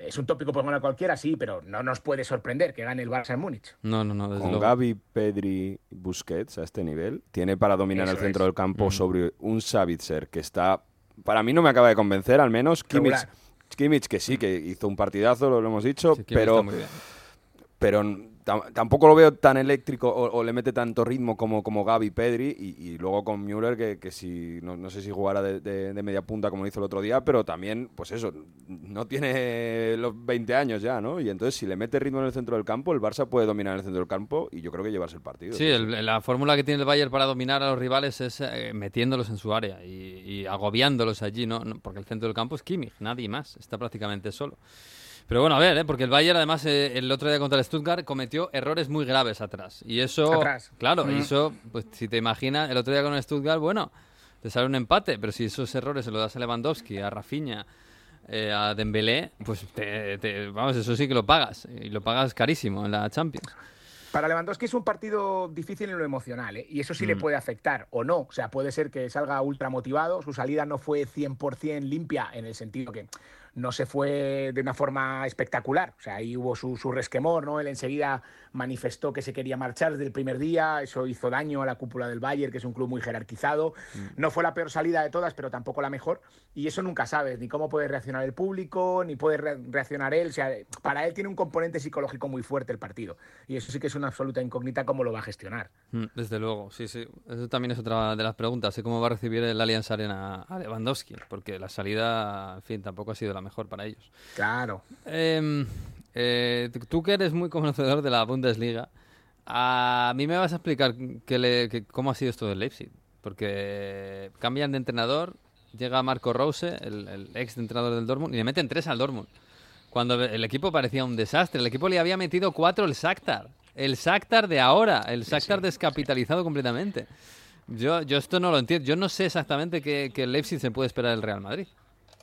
[SPEAKER 8] es un tópico por ganar cualquiera, sí, pero no nos puede sorprender que gane el Barça en Múnich.
[SPEAKER 1] No, no, no, desde
[SPEAKER 5] Con
[SPEAKER 1] luego.
[SPEAKER 5] Gaby, Pedri Busquets a este nivel, tiene para dominar
[SPEAKER 8] Eso
[SPEAKER 5] el centro
[SPEAKER 8] es.
[SPEAKER 5] del campo sobre un Savitzer que está, para mí no me acaba de convencer, al menos Kimmich. Kimmich que sí, que hizo un partidazo, lo, lo hemos dicho,
[SPEAKER 1] Sí,
[SPEAKER 5] pero,
[SPEAKER 1] está muy bien.
[SPEAKER 5] pero tampoco lo veo tan eléctrico o, le mete tanto ritmo como, como Gaby Pedri y, luego con Müller que, que si no, no sé si jugará de, de- media punta como lo hizo el otro día, pero también, pues eso, no tiene los 20 años ya, ¿no? Y entonces si le mete ritmo en el centro del campo, el Barça puede dominar el centro del campo y yo creo que llevarse el partido.
[SPEAKER 1] Sí, el- la fórmula que tiene el Bayern para dominar a los rivales es eh, metiéndolos en su área y, agobiándolos allí, ¿no? No, Porque el centro del campo es Kimmich, nadie más, está prácticamente solo. Pero bueno, a ver, ¿eh? porque el Bayern además eh, el otro día contra el Stuttgart cometió errores muy graves atrás. Y eso,
[SPEAKER 8] Atrás.
[SPEAKER 1] claro, y
[SPEAKER 8] Mm.
[SPEAKER 1] eso, pues si te imaginas, el otro día con el Stuttgart, bueno, te sale un empate, pero si esos errores se los das a Lewandowski, a Rafinha, eh, a Dembélé, pues te- te- vamos, eso sí que lo pagas. Y lo pagas carísimo en la Champions.
[SPEAKER 8] Para Lewandowski es un partido difícil en lo emocional, ¿eh? y eso sí le
[SPEAKER 1] Mm.
[SPEAKER 8] puede afectar o no. O sea, puede ser que salga ultra motivado, su salida no fue 100% limpia en el sentido que no se fue de una forma espectacular. O sea, ahí hubo su, su resquemor, ¿no? Él enseguida manifestó que se quería marchar desde el primer día, eso hizo daño a la cúpula del Bayern, que es un club muy jerarquizado. No fue la peor salida de todas, pero tampoco la mejor, y eso nunca sabes, ni cómo puede reaccionar el público, ni puede re- reaccionar él. O sea, para él tiene un componente psicológico muy fuerte el partido, y eso sí que es una una absoluta incógnita cómo lo va a gestionar.
[SPEAKER 1] Mm, Desde luego, sí, sí. Eso también es otra de las preguntas, ¿eh? cómo va a recibir el Allianz Arena a Lewandowski, porque la salida, en fin, tampoco ha sido la mejor para ellos.
[SPEAKER 8] Claro.
[SPEAKER 1] Em, eh, tú que eres muy conocedor de la Bundesliga, a mí me vas a explicar que le- que- cómo ha sido esto del Leipzig, porque cambian de entrenador, llega Marco Rose, el, el ex entrenador del Dortmund, y le meten tres al Dortmund. Cuando el equipo parecía un desastre, el equipo le había metido cuatro el Shakhtar, el Shakhtar de ahora, el Shakhtar descapitalizado completamente. Yo, yo esto no lo entiendo, yo no sé exactamente qué, qué Leipzig se puede esperar del Real Madrid.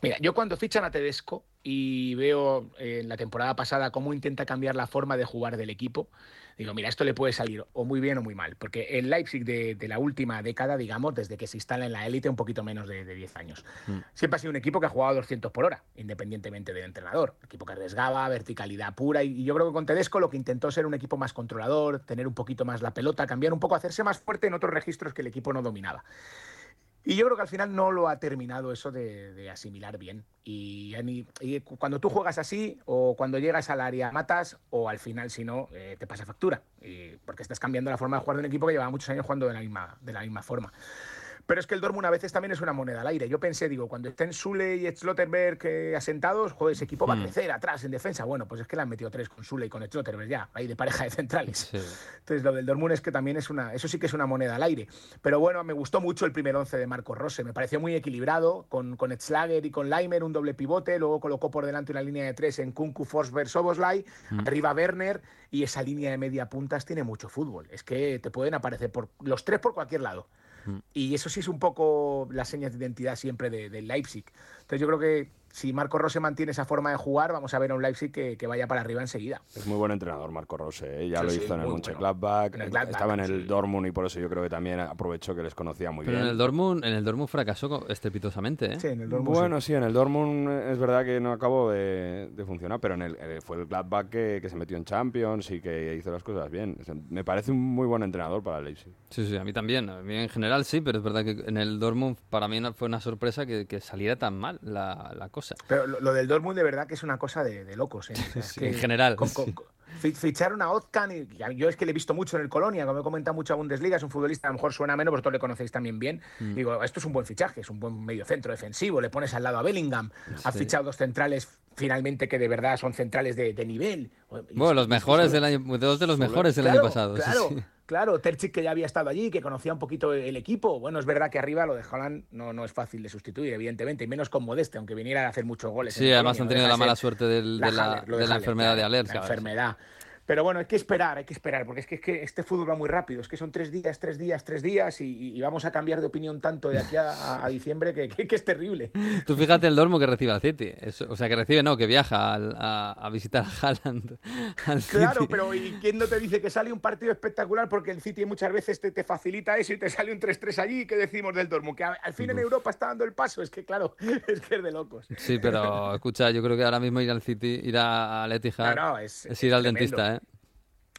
[SPEAKER 8] Mira, yo cuando fichan a Tedesco y veo eh, en la temporada pasada cómo intenta cambiar la forma de jugar del equipo, digo, mira, esto le puede salir o muy bien o muy mal, porque el Leipzig de, de la última década, digamos, desde que se instala en la élite, un poquito menos de, de 10 años,
[SPEAKER 1] Mm.
[SPEAKER 8] siempre ha sido un equipo que ha jugado a 200 por hora, independientemente del entrenador. Un equipo que arriesgaba, verticalidad pura, y, y yo creo que con Tedesco lo que intentó ser un equipo más controlador, tener un poquito más la pelota, cambiar un poco, hacerse más fuerte en otros registros que el equipo no dominaba. Y yo creo que al final no lo ha terminado eso de, asimilar bien. Y, cuando tú juegas así, o cuando llegas al área matas, o al final, si no, eh, te pasa factura. Y- porque estás cambiando la forma de jugar de un equipo que llevaba muchos años jugando de la misma, de la misma forma. Pero es que el Dortmund a veces también es una moneda al aire. Yo pensé, digo, cuando estén Sule y Schlotterberg eh, asentados, joder, ese equipo va a
[SPEAKER 1] Mm.
[SPEAKER 8] crecer atrás en defensa. Bueno, pues es que le han metido tres con Sule y con Schlotterberg ya, ahí de pareja de centrales.
[SPEAKER 1] Sí.
[SPEAKER 8] Entonces, lo del Dortmund es que también es una, eso sí que es una moneda al aire. Pero bueno, me gustó mucho el primer once de Marco Rose. Me pareció muy equilibrado, con, con Etzlager y con Leimer, un doble pivote. Luego colocó por delante una línea de tres en Kunku, Forsberg, Soboslai. Arriba Werner. Y esa línea de media puntas tiene mucho fútbol. Es que te pueden aparecer por los tres por cualquier lado. Y eso sí es un poco las señas de identidad siempre de- del Leipzig. Entonces yo creo que si Marco Rose mantiene esa forma de jugar, vamos a ver a un Leipzig que, que vaya para arriba enseguida.
[SPEAKER 5] Es muy buen entrenador Marco Rose, ¿eh? ya
[SPEAKER 8] Sí,
[SPEAKER 5] lo
[SPEAKER 8] sí,
[SPEAKER 5] hizo en el Mönchengladbach,
[SPEAKER 8] En el Gladbach,
[SPEAKER 5] estaba en el
[SPEAKER 8] sí.
[SPEAKER 5] Dortmund y por eso yo creo que también aprovechó que les conocía muy
[SPEAKER 1] Pero en
[SPEAKER 5] bien.
[SPEAKER 1] el Dortmund, en el Dortmund fracasó estrepitosamente, ¿eh?
[SPEAKER 8] Sí, en el Dortmund.
[SPEAKER 5] Bueno, sí, en el Dortmund eh, es verdad que no acabó de, de funcionar, pero en el, eh, fue el Gladbach que, que se metió en Champions y que hizo las cosas bien. O sea, me parece un muy buen entrenador para el Leipzig.
[SPEAKER 1] Sí, sí, a mí también. A mí en general sí, pero es verdad que en el Dortmund para mí no- fue una sorpresa que, que saliera tan mal la, la cosa.
[SPEAKER 8] Pero lo, lo del Dortmund de verdad que es una cosa de, de locos. ¿eh? O sea, es
[SPEAKER 1] Sí,
[SPEAKER 8] que
[SPEAKER 1] en general,
[SPEAKER 8] con- con- con- fi- ficharon a Ozcan y yo es que le he visto mucho en el Colonia, como he comentado mucho a Bundesliga, es un futbolista, a lo mejor suena menos, vosotros le conocéis también bien.
[SPEAKER 1] Mm.
[SPEAKER 8] Digo, esto es un buen fichaje, es un buen medio centro defensivo, le pones al lado a Bellingham, has
[SPEAKER 1] Sí.
[SPEAKER 8] fichado dos centrales finalmente que de verdad son centrales de, de nivel.
[SPEAKER 1] Bueno, los mejores del año, dos de los mejores del
[SPEAKER 8] Claro,
[SPEAKER 1] año pasado.
[SPEAKER 8] Claro,
[SPEAKER 1] sí.
[SPEAKER 8] Claro. Terzic que ya había estado allí, que conocía un poquito el equipo. Bueno, es verdad que arriba lo de Haaland no, no es fácil de sustituir, evidentemente, y menos con Modeste, aunque viniera a hacer muchos goles.
[SPEAKER 1] Sí, además han tenido la mala suerte del- de, la,
[SPEAKER 8] Haller,
[SPEAKER 1] de la
[SPEAKER 8] Haller,
[SPEAKER 1] enfermedad de
[SPEAKER 8] claro,
[SPEAKER 1] Aller.
[SPEAKER 8] La enfermedad. Pero bueno, hay que esperar, hay que esperar, porque es que, es que este fútbol va muy rápido, es que son tres días, tres días, tres días, y, y vamos a cambiar de opinión tanto de aquí a, a diciembre que, que- que es terrible.
[SPEAKER 1] Tú fíjate el Dortmund que recibe al City. O sea, que recibe, no, que viaja al- a, a visitar a Haaland. al
[SPEAKER 8] Claro,
[SPEAKER 1] City.
[SPEAKER 8] pero ¿y quién no te dice que sale un partido espectacular? Porque el City muchas veces te, te facilita eso y te sale un 3-3 allí. ¿Qué decimos del Dortmund? Que al fin en Europa está dando el paso. Es que, claro, es que es de locos.
[SPEAKER 1] Sí, pero escucha, yo creo que ahora mismo ir al City, ir a- al Etihad,
[SPEAKER 8] No, no, es-
[SPEAKER 1] es ir al
[SPEAKER 8] tremendo.
[SPEAKER 1] dentista, ¿eh?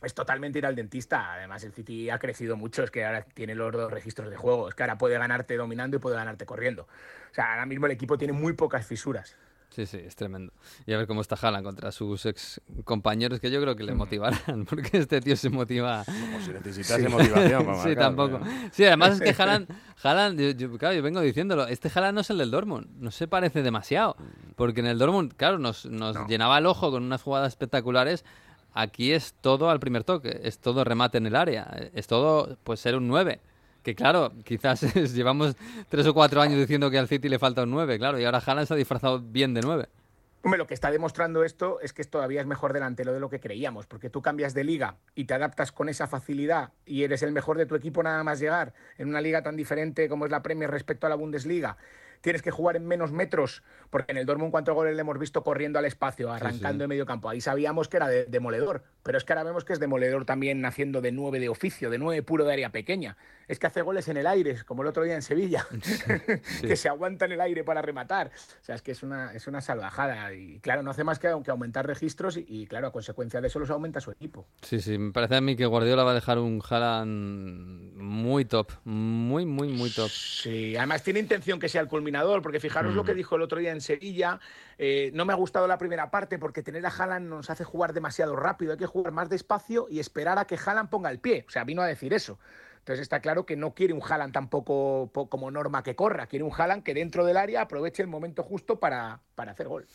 [SPEAKER 8] Es totalmente ir al dentista. Además, el City ha crecido mucho. Es que ahora tiene los dos registros de juego. Es que ahora puede ganarte dominando y puede ganarte corriendo. O sea, ahora mismo el equipo tiene muy pocas fisuras.
[SPEAKER 1] Sí, sí, es tremendo. Y a ver cómo está Haaland contra sus ex compañeros, que yo creo que le motivarán, porque este tío se motiva.
[SPEAKER 5] Como si necesitase motivación para
[SPEAKER 1] sí,
[SPEAKER 5] marcar,
[SPEAKER 1] tampoco.
[SPEAKER 5] pero-
[SPEAKER 1] Sí, además es que Haaland, Haaland yo, yo- claro, yo vengo diciéndolo, este Haaland no es el del Dortmund, no se parece demasiado, porque en el Dortmund, claro, nos, nos
[SPEAKER 8] No.
[SPEAKER 1] llenaba el ojo con unas jugadas espectaculares, aquí es todo al primer toque, es todo remate en el área, es todo, pues ser un 9. Que claro, quizás llevamos tres o cuatro años diciendo que al City le falta un 9, claro, y ahora Haaland se ha disfrazado bien de 9.
[SPEAKER 8] Hombre, lo que está demostrando esto es que todavía es mejor delantero de lo que creíamos, porque tú cambias de liga y te adaptas con esa facilidad y eres el mejor de tu equipo nada más llegar en una liga tan diferente como es la Premier respecto a la Bundesliga. Tienes que jugar en menos metros, porque en el Dortmund cuántos goles le hemos visto corriendo al espacio, arrancando
[SPEAKER 1] sí.
[SPEAKER 8] en medio campo. Ahí sabíamos que era de- demoledor, pero es que ahora vemos que es demoledor también haciendo de nueve de oficio, de nueve puro de área pequeña. Es que hace goles en el aire, como el otro día en Sevilla, que se aguanta en el aire para rematar. O sea, es que es una, es una salvajada. Y claro, no hace más que, que aumentar registros y, y, claro, a consecuencia de eso los aumenta su equipo.
[SPEAKER 1] Sí, sí, me parece a mí que Guardiola va a dejar un Haaland muy top, muy, muy, muy top.
[SPEAKER 8] Sí, además tiene intención que sea el culminante porque fijaros lo que dijo el otro día en Sevilla, eh, no me ha gustado la primera parte porque tener a Haaland nos hace jugar demasiado rápido, hay que jugar más despacio y esperar a que Haaland ponga el pie, o sea, vino a decir eso. Entonces está claro que no quiere un Haaland tampoco como norma que corra, quiere un Haaland que dentro del área aproveche el momento justo para, para hacer gol.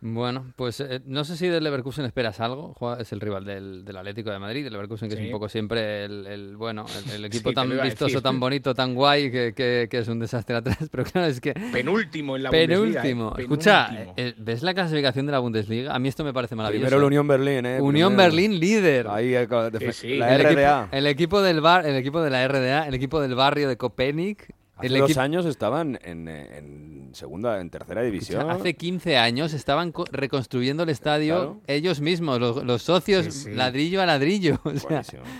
[SPEAKER 1] Bueno, pues eh, no sé si del Leverkusen esperas algo. es el rival del, del Atlético de Madrid, el Leverkusen que es un poco siempre el, bueno, el, equipo tan vistoso, tan bonito, tan guay, que, que, es un desastre atrás. Pero claro, es que...
[SPEAKER 8] Penúltimo en la
[SPEAKER 1] Penúltimo.
[SPEAKER 8] Bundesliga.
[SPEAKER 1] ¿eh? Escucha, eh, ¿ves la clasificación de la Bundesliga? A mí esto me parece maravilloso.
[SPEAKER 5] Primero la Unión Berlín, ¿eh?
[SPEAKER 1] Unión Berlín líder.
[SPEAKER 5] Ahí, la
[SPEAKER 1] el
[SPEAKER 5] RDA.
[SPEAKER 1] Equipo, el equipo del bar, el equipo de la RDA, el equipo del barrio de Copenhague
[SPEAKER 5] Hace dos años estaban en, segunda, en tercera división.
[SPEAKER 1] hace 15 años estaban reconstruyendo el estadio ellos mismos, los, socios, ladrillo a ladrillo.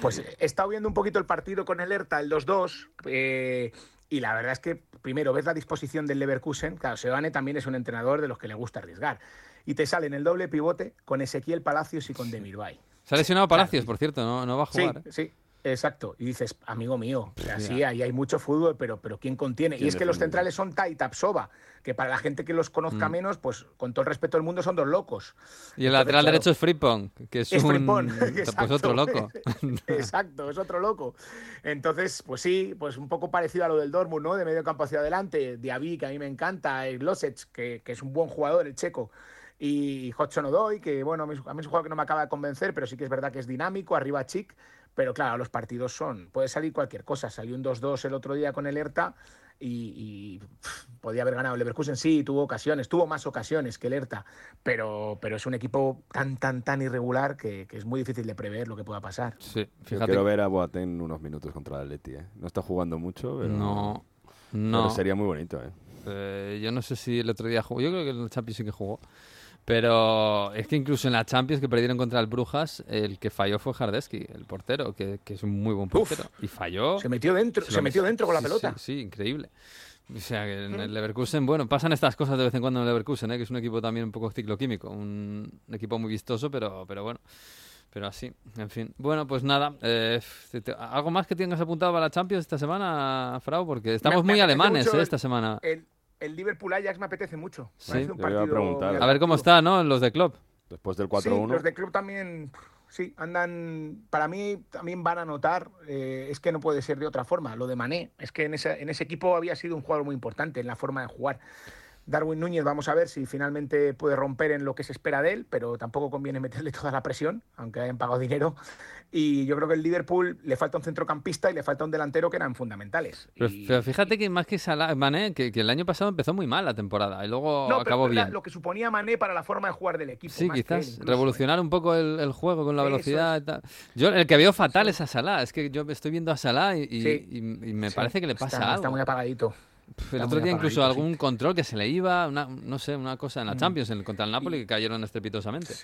[SPEAKER 8] Pues he estado viendo un poquito el partido con el ERTA, el 2-2, eh, y la verdad es que primero ves la disposición del Leverkusen. Claro, Sebane también es un entrenador de los que le gusta arriesgar. Y te salen el doble pivote con Ezequiel Palacios y con Demirbay.
[SPEAKER 1] Se ha lesionado Palacios, por cierto, no, no va a jugar.
[SPEAKER 8] Sí, ¿eh? sí. Exacto. Y dices, amigo mío, así ahí hay mucho fútbol, pero, pero ¿quién contiene? y es que los centrales son Tai Tapsova, que para la gente que los conozca mm. menos, pues con todo el respeto del mundo son dos locos.
[SPEAKER 1] Y el lateral derecho es Frippon, que es, un... pues otro loco.
[SPEAKER 8] Exacto, es otro loco. Entonces, pues sí, pues un poco parecido a lo del Dortmund, ¿no? De medio campo hacia adelante, Diaby, que a mí me encanta, Glosec, que, que es un buen jugador, el checo y Hodgson Odoy, que bueno, a mí es un jugador que no me acaba de convencer, pero sí que es verdad que es dinámico, arriba Chic, pero claro, los partidos son, puede salir cualquier cosa. Salió un 2-2 el otro día con el ERTA y, podía haber ganado el Leverkusen, sí, tuvo ocasiones, tuvo más ocasiones que el ERTA, pero, pero es un equipo tan, tan, tan irregular que, es muy difícil de prever lo que pueda pasar.
[SPEAKER 1] Sí,
[SPEAKER 5] fíjate. quiero ver a Boateng unos minutos contra el Atleti, ¿eh? No está jugando mucho, pero...
[SPEAKER 1] No, no.
[SPEAKER 5] sería muy bonito, ¿eh?
[SPEAKER 1] ¿eh? Yo no sé si el otro día jugó, yo creo que el Champions sí que jugó. Pero es que incluso en la Champions que perdieron contra el Brujas, el que falló fue Hardesky, el portero, que, es un muy buen portero. y falló.
[SPEAKER 8] Se metió dentro, se, metió dentro con la pelota.
[SPEAKER 1] Sí, increíble. O sea, que en el Leverkusen, bueno, pasan estas cosas de vez en cuando en el Leverkusen, ¿eh? que es un equipo también un poco cicloquímico, un, equipo muy vistoso, pero, pero bueno. Pero así, en fin. Bueno, pues nada. Eh, ¿Algo más que tengas apuntado para la Champions esta semana, Frau? Porque estamos muy alemanes ¿eh? esta semana
[SPEAKER 8] el Liverpool Ajax me apetece mucho.
[SPEAKER 5] Sí, a, preguntar.
[SPEAKER 1] a ver cómo está, ¿no? Los de club.
[SPEAKER 5] Después del 4-1.
[SPEAKER 8] Sí, los de club también, sí, andan. Para mí también van a notar. Eh, es que no puede ser de otra forma. Lo de Mané, es que en ese, en ese equipo había sido un jugador muy importante en la forma de jugar. Darwin Núñez, vamos a ver si finalmente puede romper en lo que se espera de él, pero tampoco conviene meterle toda la presión, aunque hayan pagado dinero. Y yo creo que el Liverpool le falta un centrocampista y le falta un delantero que eran fundamentales.
[SPEAKER 1] Pero, fíjate que más que Salah, Mané, que, el año pasado empezó muy mal la temporada y luego acabó bien.
[SPEAKER 8] Lo que suponía Mané para la forma de jugar del equipo.
[SPEAKER 1] Sí, quizás revolucionar un poco el, juego con la velocidad. Y tal. Yo el que veo fatal es a Salah. Es que yo estoy viendo a Salah y, me parece que le pasa algo.
[SPEAKER 8] Está muy apagadito.
[SPEAKER 1] El otro día incluso algún control que se le iba, no sé, una cosa en la mm. Champions en, contra el Napoli que cayeron estrepitosamente.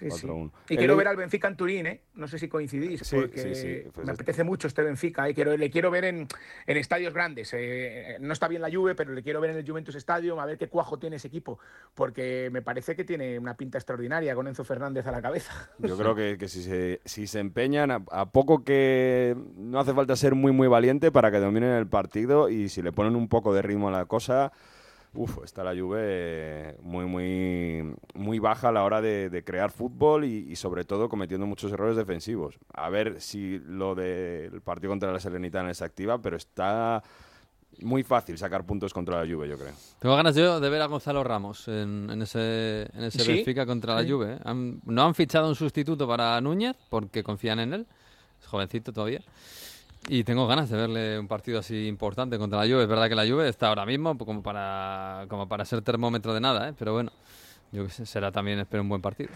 [SPEAKER 8] Y quiero ver al Benfica en Turín, ¿eh? No sé si coincidís, porque pues me apetece mucho este Benfica. ¿eh? Quiero, le quiero ver en, estadios grandes. Eh, no está bien la Juve, pero le quiero ver en el Juventus Stadium a ver qué cuajo tiene ese equipo, porque me parece que tiene una pinta extraordinaria con Enzo Fernández a la cabeza.
[SPEAKER 5] Yo creo que, si, se, si se empeñan, a, poco que no hace falta ser muy, muy valiente para que dominen el partido y si le ponen un poco de ritmo a la cosa, uf, está la Juve muy, muy, muy baja a la hora de, crear fútbol y, sobre todo cometiendo muchos errores defensivos. A ver si lo del partido contra la Serenitana se activa, pero está muy fácil sacar puntos contra la Juve, yo creo.
[SPEAKER 1] Tengo ganas yo de ver a Gonzalo Ramos en, ese, en ese Benfica contra la Juve. ¿eh? no han fichado un sustituto para Núñez porque confían en él. Es jovencito todavía. Y tengo ganas de verle un partido así importante contra la Juve. Es verdad que la Juve está ahora mismo como para, como para ser termómetro de nada, ¿eh? pero bueno, yo que sé, será también, espero, un buen partido.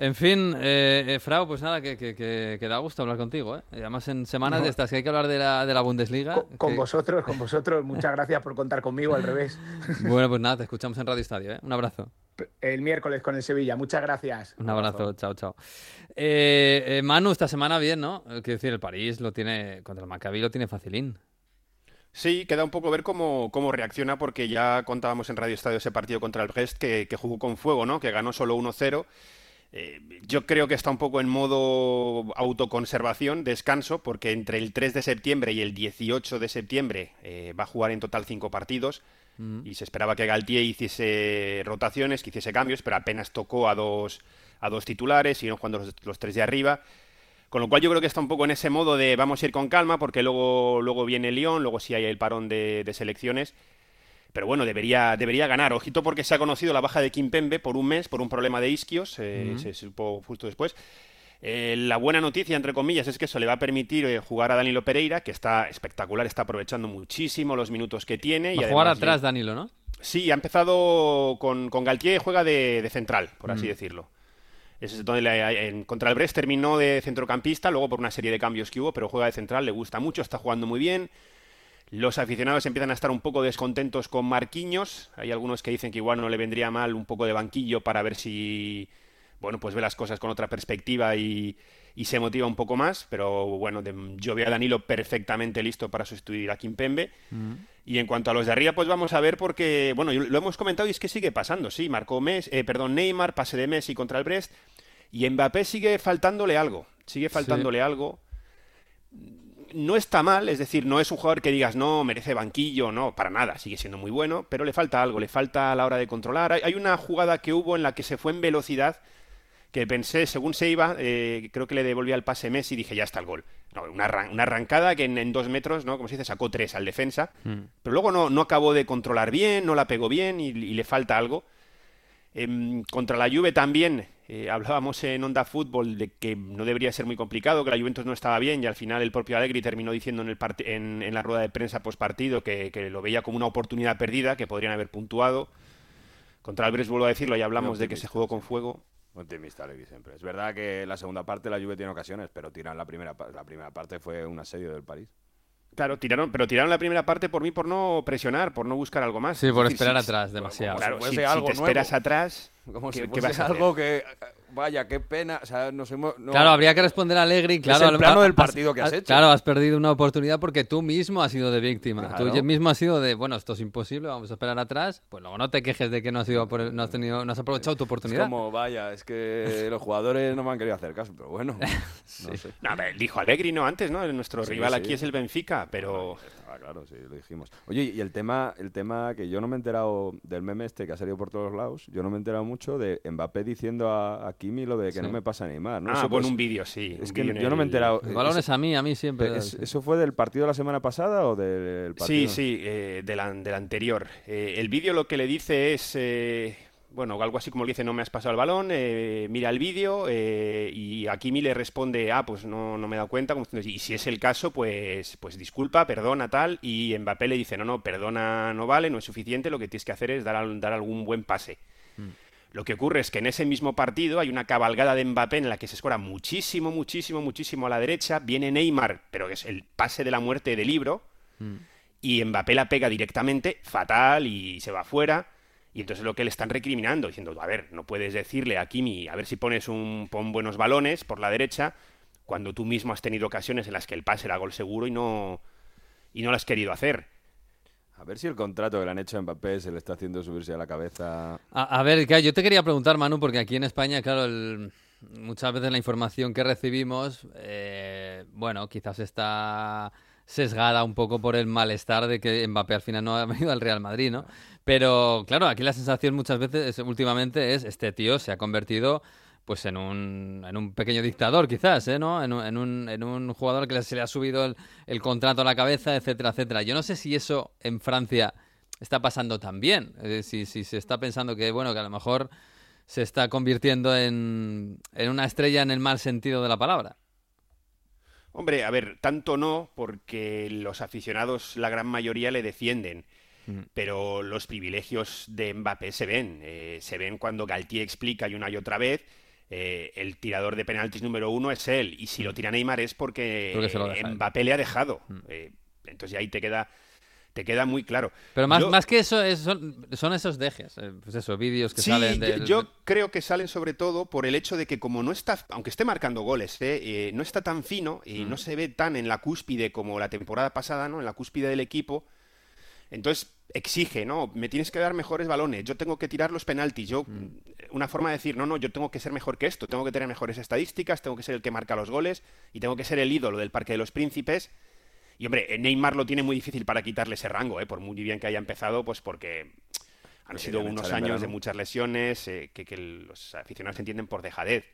[SPEAKER 1] En fin, eh, eh Frau, pues nada, que, que, que, da gusto hablar contigo. ¿eh? Además, en semanas de estas que hay que hablar de la, de la Bundesliga.
[SPEAKER 8] Con, vosotros, con vosotros. Muchas gracias por contar conmigo, al revés.
[SPEAKER 1] Bueno, pues nada, te escuchamos en Radio Estadio. ¿eh? Un abrazo.
[SPEAKER 8] El miércoles con el Sevilla. Muchas gracias.
[SPEAKER 1] Un abrazo, chao, chao. Eh, eh, Manu, esta semana bien, ¿no? Quiero decir, el París lo tiene, contra el Maccabi lo tiene facilín.
[SPEAKER 7] Sí, queda un poco ver cómo, cómo reacciona, porque ya contábamos en Radio Estadio ese partido contra el Brest que, que jugó con fuego, ¿no? Que ganó solo 1-0 eh, yo creo que está un poco en modo autoconservación, descanso, porque entre el 3 de septiembre y el 18 de septiembre eh, va a jugar en total cinco partidos.
[SPEAKER 1] Mm.
[SPEAKER 7] y se esperaba que Galtier hiciese rotaciones, que hiciese cambios, pero apenas tocó a dos, a dos titulares, siguieron jugando los, los tres de arriba. Con lo cual yo creo que está un poco en ese modo de vamos a ir con calma, porque luego, luego viene Lyon, luego sí hay el parón de, de selecciones. Pero bueno, debería, debería ganar. Ojito porque se ha conocido la baja de Kimpembe por un mes, por un problema de isquios, eh, se supo justo después. Eh, la buena noticia, entre comillas, es que eso le va a permitir eh, jugar a Danilo Pereira, que está espectacular, está aprovechando muchísimo los minutos que tiene.
[SPEAKER 1] Va
[SPEAKER 7] y
[SPEAKER 1] a jugar
[SPEAKER 7] además le-
[SPEAKER 1] atrás Danilo, ¿no?
[SPEAKER 7] Sí, ha empezado con, con Galtier, juega de, de central, por así decirlo. Es donde le- en, contra el Brest terminó de centrocampista, luego por una serie de cambios que hubo, pero juega de central, le gusta mucho, está jugando muy bien. Los aficionados empiezan a estar un poco descontentos con Marquinhos. Hay algunos que dicen que igual no le vendría mal un poco de banquillo para ver si, bueno, pues ve las cosas con otra perspectiva y, y se motiva un poco más. Pero bueno, de- yo veo a Danilo perfectamente listo para sustituir a Kimpembe. Y en cuanto a los de arriba, pues vamos a ver porque, bueno, lo hemos comentado y es que sigue pasando, sí, marcó Mes, eh, perdón, Neymar, pase de Messi contra el Brest y Mbappé sigue faltándole algo, sigue faltándole algo. No está mal, es decir, no es un jugador que digas, no, merece banquillo, no, para nada, sigue siendo muy bueno, pero le falta algo, le falta a la hora de controlar. Hay, una jugada que hubo en la que se fue en velocidad que pensé, según se iba, eh, creo que le devolvía el pase Messi y dije, ya está el gol. No, una, arran- una arrancada que en, en dos metros, ¿no? Como se dice, sacó tres al defensa, pero luego no, no acabó de controlar bien, no la pegó bien y, y le falta algo. Em, contra la Juve también eh, hablábamos en Onda Fútbol de que no debería ser muy complicado, que la Juventus no estaba bien y al final el propio Allegri terminó diciendo en, el en, en la rueda de prensa post partido que, que lo veía como una oportunidad perdida, que podrían haber puntuado. Contra el vuelvo a decirlo, ya hablamos de que se jugó con fuego.
[SPEAKER 5] Optimista, Allegri, siempre. Es verdad que la segunda parte la Juve tiene ocasiones, pero tiran la primera, la primera parte fue un asedio del París.
[SPEAKER 7] Claro, tiraron, pero tiraron la primera parte por mí por no presionar, por no buscar algo más.
[SPEAKER 1] Sí, por
[SPEAKER 7] Es decir,
[SPEAKER 1] esperar
[SPEAKER 7] si-
[SPEAKER 1] atrás demasiado.
[SPEAKER 7] Claro, si,
[SPEAKER 5] algo
[SPEAKER 7] te esperas atrás,
[SPEAKER 5] Como algo que, vaya, qué pena. O sea, nos hemos... no-
[SPEAKER 1] Claro, habría que responder a Allegri. Claro,
[SPEAKER 5] el
[SPEAKER 1] al-
[SPEAKER 5] plano del
[SPEAKER 1] has-
[SPEAKER 5] partido que has
[SPEAKER 1] has-
[SPEAKER 5] hecho.
[SPEAKER 1] Claro, has perdido una oportunidad porque tú mismo has sido de víctima.
[SPEAKER 5] Claro.
[SPEAKER 1] Tú mismo has sido de, bueno, esto es imposible, vamos a esperar atrás. Pues luego no te quejes de que no has, por el- no has, tenido, no has aprovechado tu
[SPEAKER 5] Es
[SPEAKER 1] oportunidad.
[SPEAKER 5] como, vaya, es que los jugadores no me han querido hacer caso, pero bueno, no sé.
[SPEAKER 7] No, a ver, dijo Allegri, ¿no? Antes, ¿no? Nuestro
[SPEAKER 5] Sí,
[SPEAKER 7] rival
[SPEAKER 5] sí.
[SPEAKER 7] aquí es el Benfica, pero...
[SPEAKER 5] Ah, claro, sí, lo dijimos. Oye, y el tema, el tema que yo no me he enterado del meme este que ha salido por todos lados, yo no me he enterado mucho de Mbappé diciendo a, a Kimi lo de que
[SPEAKER 1] Sí.
[SPEAKER 5] no me pasa ni más. ¿no?
[SPEAKER 7] ah, con
[SPEAKER 5] pues,
[SPEAKER 7] un vídeo, sí.
[SPEAKER 5] Es que yo no me he enterado.
[SPEAKER 1] El balón es a mí, a mí siempre.
[SPEAKER 5] Es- ¿Eso fue del partido de la semana pasada o del partido?
[SPEAKER 7] Sí, sí, eh, del, del anterior. Eh, el vídeo lo que le dice es, eh, bueno, algo así como le dice, no me has pasado el balón, eh, mira el vídeo eh, y a Kimi le responde, ah, pues no, no me he dado cuenta, como y si es el caso, pues, pues disculpa, perdona, tal, y Mbappé le dice, no, no, perdona no vale, no es suficiente, lo que tienes que hacer es dar, dar algún buen pase. Lo que ocurre es que en ese mismo partido hay una cabalgada de Mbappé en la que se escora muchísimo, muchísimo, muchísimo a la derecha. Viene Neymar, pero es el pase de la muerte del libro. Y Mbappé la pega directamente, fatal, y se va fuera. Y entonces lo que le están recriminando, diciendo, a ver, no puedes decirle a Kimi, a ver si pones un, pon buenos balones por la derecha, cuando tú mismo has tenido ocasiones en las que el pase era gol seguro y no, y no lo has querido hacer.
[SPEAKER 5] A ver si el contrato que le han hecho a Mbappé se le está haciendo subirse a la cabeza.
[SPEAKER 1] A, a ver, yo te quería preguntar, Manu, porque aquí en España, claro, el- muchas veces la información que recibimos, eh, bueno, quizás está sesgada un poco por el malestar de que Mbappé al final no ha venido al Real Madrid, ¿no? Pero claro, aquí la sensación muchas veces, es- últimamente, es este tío se ha convertido pues en un, en un pequeño dictador, quizás, ¿eh? ¿no? En un, en un, en un jugador que se le ha subido el, el contrato a la cabeza, etcétera, etcétera. Yo no sé si eso en Francia está pasando también. Eh, si, si se está pensando que, bueno, que a lo mejor se está convirtiendo en, en una estrella en el mal sentido de la palabra.
[SPEAKER 7] Hombre, a ver, tanto no, porque los aficionados, la gran mayoría, le defienden. Pero los privilegios de Mbappé se ven. Eh, se ven cuando Galtier explica y una y otra vez. eh, el tirador de penaltis número uno es él. Y si lo tira Neymar es porque. Mbappé le ha dejado. Eh, entonces ahí te queda, te queda muy claro.
[SPEAKER 1] Pero más,
[SPEAKER 7] Yo-
[SPEAKER 1] más que eso, es- son, son esos dejes, eh, pues eso, vídeos que
[SPEAKER 7] Sí,
[SPEAKER 1] salen
[SPEAKER 7] yo-
[SPEAKER 1] del...
[SPEAKER 7] yo, creo que salen sobre todo por el hecho de que como no está, aunque esté marcando goles, ¿eh? Eh, no está tan fino y
[SPEAKER 1] Mm.
[SPEAKER 7] no se ve tan en la cúspide como la temporada pasada, ¿no? En la cúspide del equipo. Entonces exige, ¿no? Me tienes que dar mejores balones, yo tengo que tirar los penaltis, yo
[SPEAKER 1] Mm.
[SPEAKER 7] una forma de decir, no, no, yo tengo que ser mejor que esto, tengo que tener mejores estadísticas, tengo que ser el que marca los goles y tengo que ser el ídolo del Parque de los Príncipes. Y hombre, Neymar lo tiene muy difícil para quitarle ese rango, ¿eh? por muy bien que haya empezado, pues porque han
[SPEAKER 5] Sí,
[SPEAKER 7] sido unos años de muchas lesiones eh, que, que los aficionados entienden por dejadez.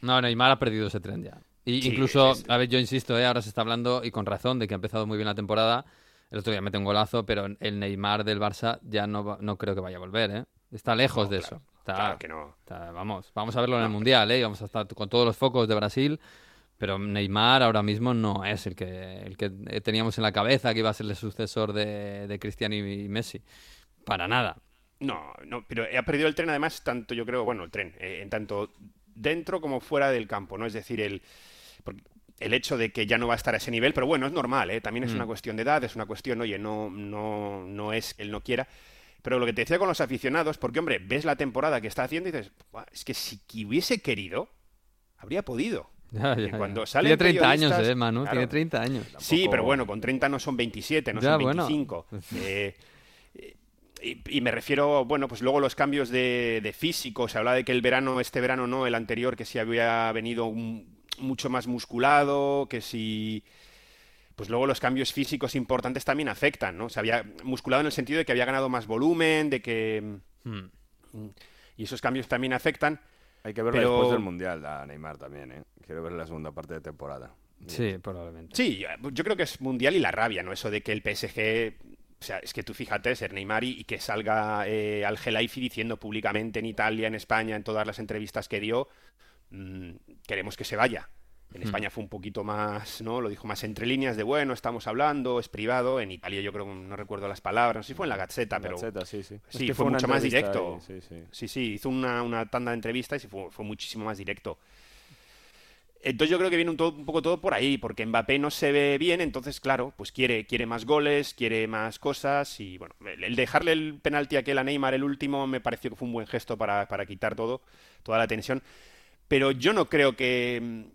[SPEAKER 1] No, Neymar ha perdido ese tren ya. Y
[SPEAKER 7] Sí,
[SPEAKER 1] incluso,
[SPEAKER 7] es- es-
[SPEAKER 1] a ver, yo insisto, ¿eh? ahora se está hablando, y con razón, de que ha empezado muy bien la temporada. El otro día mete un golazo, pero el Neymar del Barça ya no, va- no creo que vaya a volver, ¿eh? Está lejos de
[SPEAKER 7] claro,
[SPEAKER 1] eso. Está,
[SPEAKER 7] Claro que no.
[SPEAKER 1] está- vamos, vamos a verlo en el Mundial, ¿eh? Vamos a estar con todos los focos de Brasil. Pero Neymar ahora mismo no es el que, el que teníamos en la cabeza que iba a ser el sucesor de, de Cristiano y Messi. Para nada.
[SPEAKER 7] No, no, pero ha perdido el tren además tanto, yo creo, bueno, el tren, eh, en tanto dentro como fuera del campo, ¿no? Es decir, el, el hecho de que ya no va a estar a ese nivel, pero bueno, es normal, ¿eh? También es
[SPEAKER 1] Mm.
[SPEAKER 7] una cuestión de edad, es una cuestión, oye, no, no, no es que él no quiera. Pero lo que te decía con los aficionados, porque hombre, ves la temporada que está haciendo y dices, "Buah, es que si hubiese querido, habría podido.
[SPEAKER 1] Ya, ya,
[SPEAKER 7] cuando
[SPEAKER 1] ya.
[SPEAKER 7] salen
[SPEAKER 1] Tiene 30 años, ¿eh, Manu?
[SPEAKER 7] claro.
[SPEAKER 1] Tiene 30 años.
[SPEAKER 7] Sí, pero bueno, con 30 no son 27, no
[SPEAKER 1] Ya,
[SPEAKER 7] son
[SPEAKER 1] bueno.
[SPEAKER 7] 25. Eh, y, y me refiero, bueno, pues luego los cambios de, de físico. Se habla de que el verano, este verano no, el anterior, que si había venido un- mucho más musculado, que si. Pues luego los cambios físicos importantes también afectan, ¿no? Se había musculado en el sentido de que había ganado más volumen, de que.
[SPEAKER 1] Hmm.
[SPEAKER 7] Y esos cambios también afectan.
[SPEAKER 5] Hay que verlo
[SPEAKER 7] Pero-
[SPEAKER 5] después del Mundial a Neymar también, ¿eh? Quiero ver la segunda parte de temporada.
[SPEAKER 1] Sí, probablemente.
[SPEAKER 7] Sí, yo- yo creo que es mundial y la rabia, ¿no? Eso de que el PSG, o sea, es que tú fíjate, ser Neymar y, y que salga eh, al Gelaifi diciendo públicamente en Italia, en España, en todas las entrevistas que dio, mm, queremos que se vaya. En
[SPEAKER 1] Hmm.
[SPEAKER 7] España fue un poquito más, ¿no? Lo dijo más entre líneas de, bueno, estamos hablando, es privado. En Italia yo creo, no recuerdo las palabras, no sé si fue en la Gazzetta, pero...
[SPEAKER 5] Gazzetta, sí, sí. Es
[SPEAKER 7] Sí,
[SPEAKER 5] que
[SPEAKER 7] fue mucho más directo.
[SPEAKER 5] sí, sí.
[SPEAKER 7] Sí, sí, hizo una, una tanda de entrevistas y fue, fue muchísimo más directo. Entonces yo creo que viene un, todo- un poco todo por ahí, porque Mbappé no se ve bien, entonces claro, pues quiere, quiere más goles, quiere más cosas y bueno, el, el dejarle el penalti aquel a Neymar, el último, me pareció que fue un buen gesto para, para quitar todo, toda la tensión. Pero yo no creo que,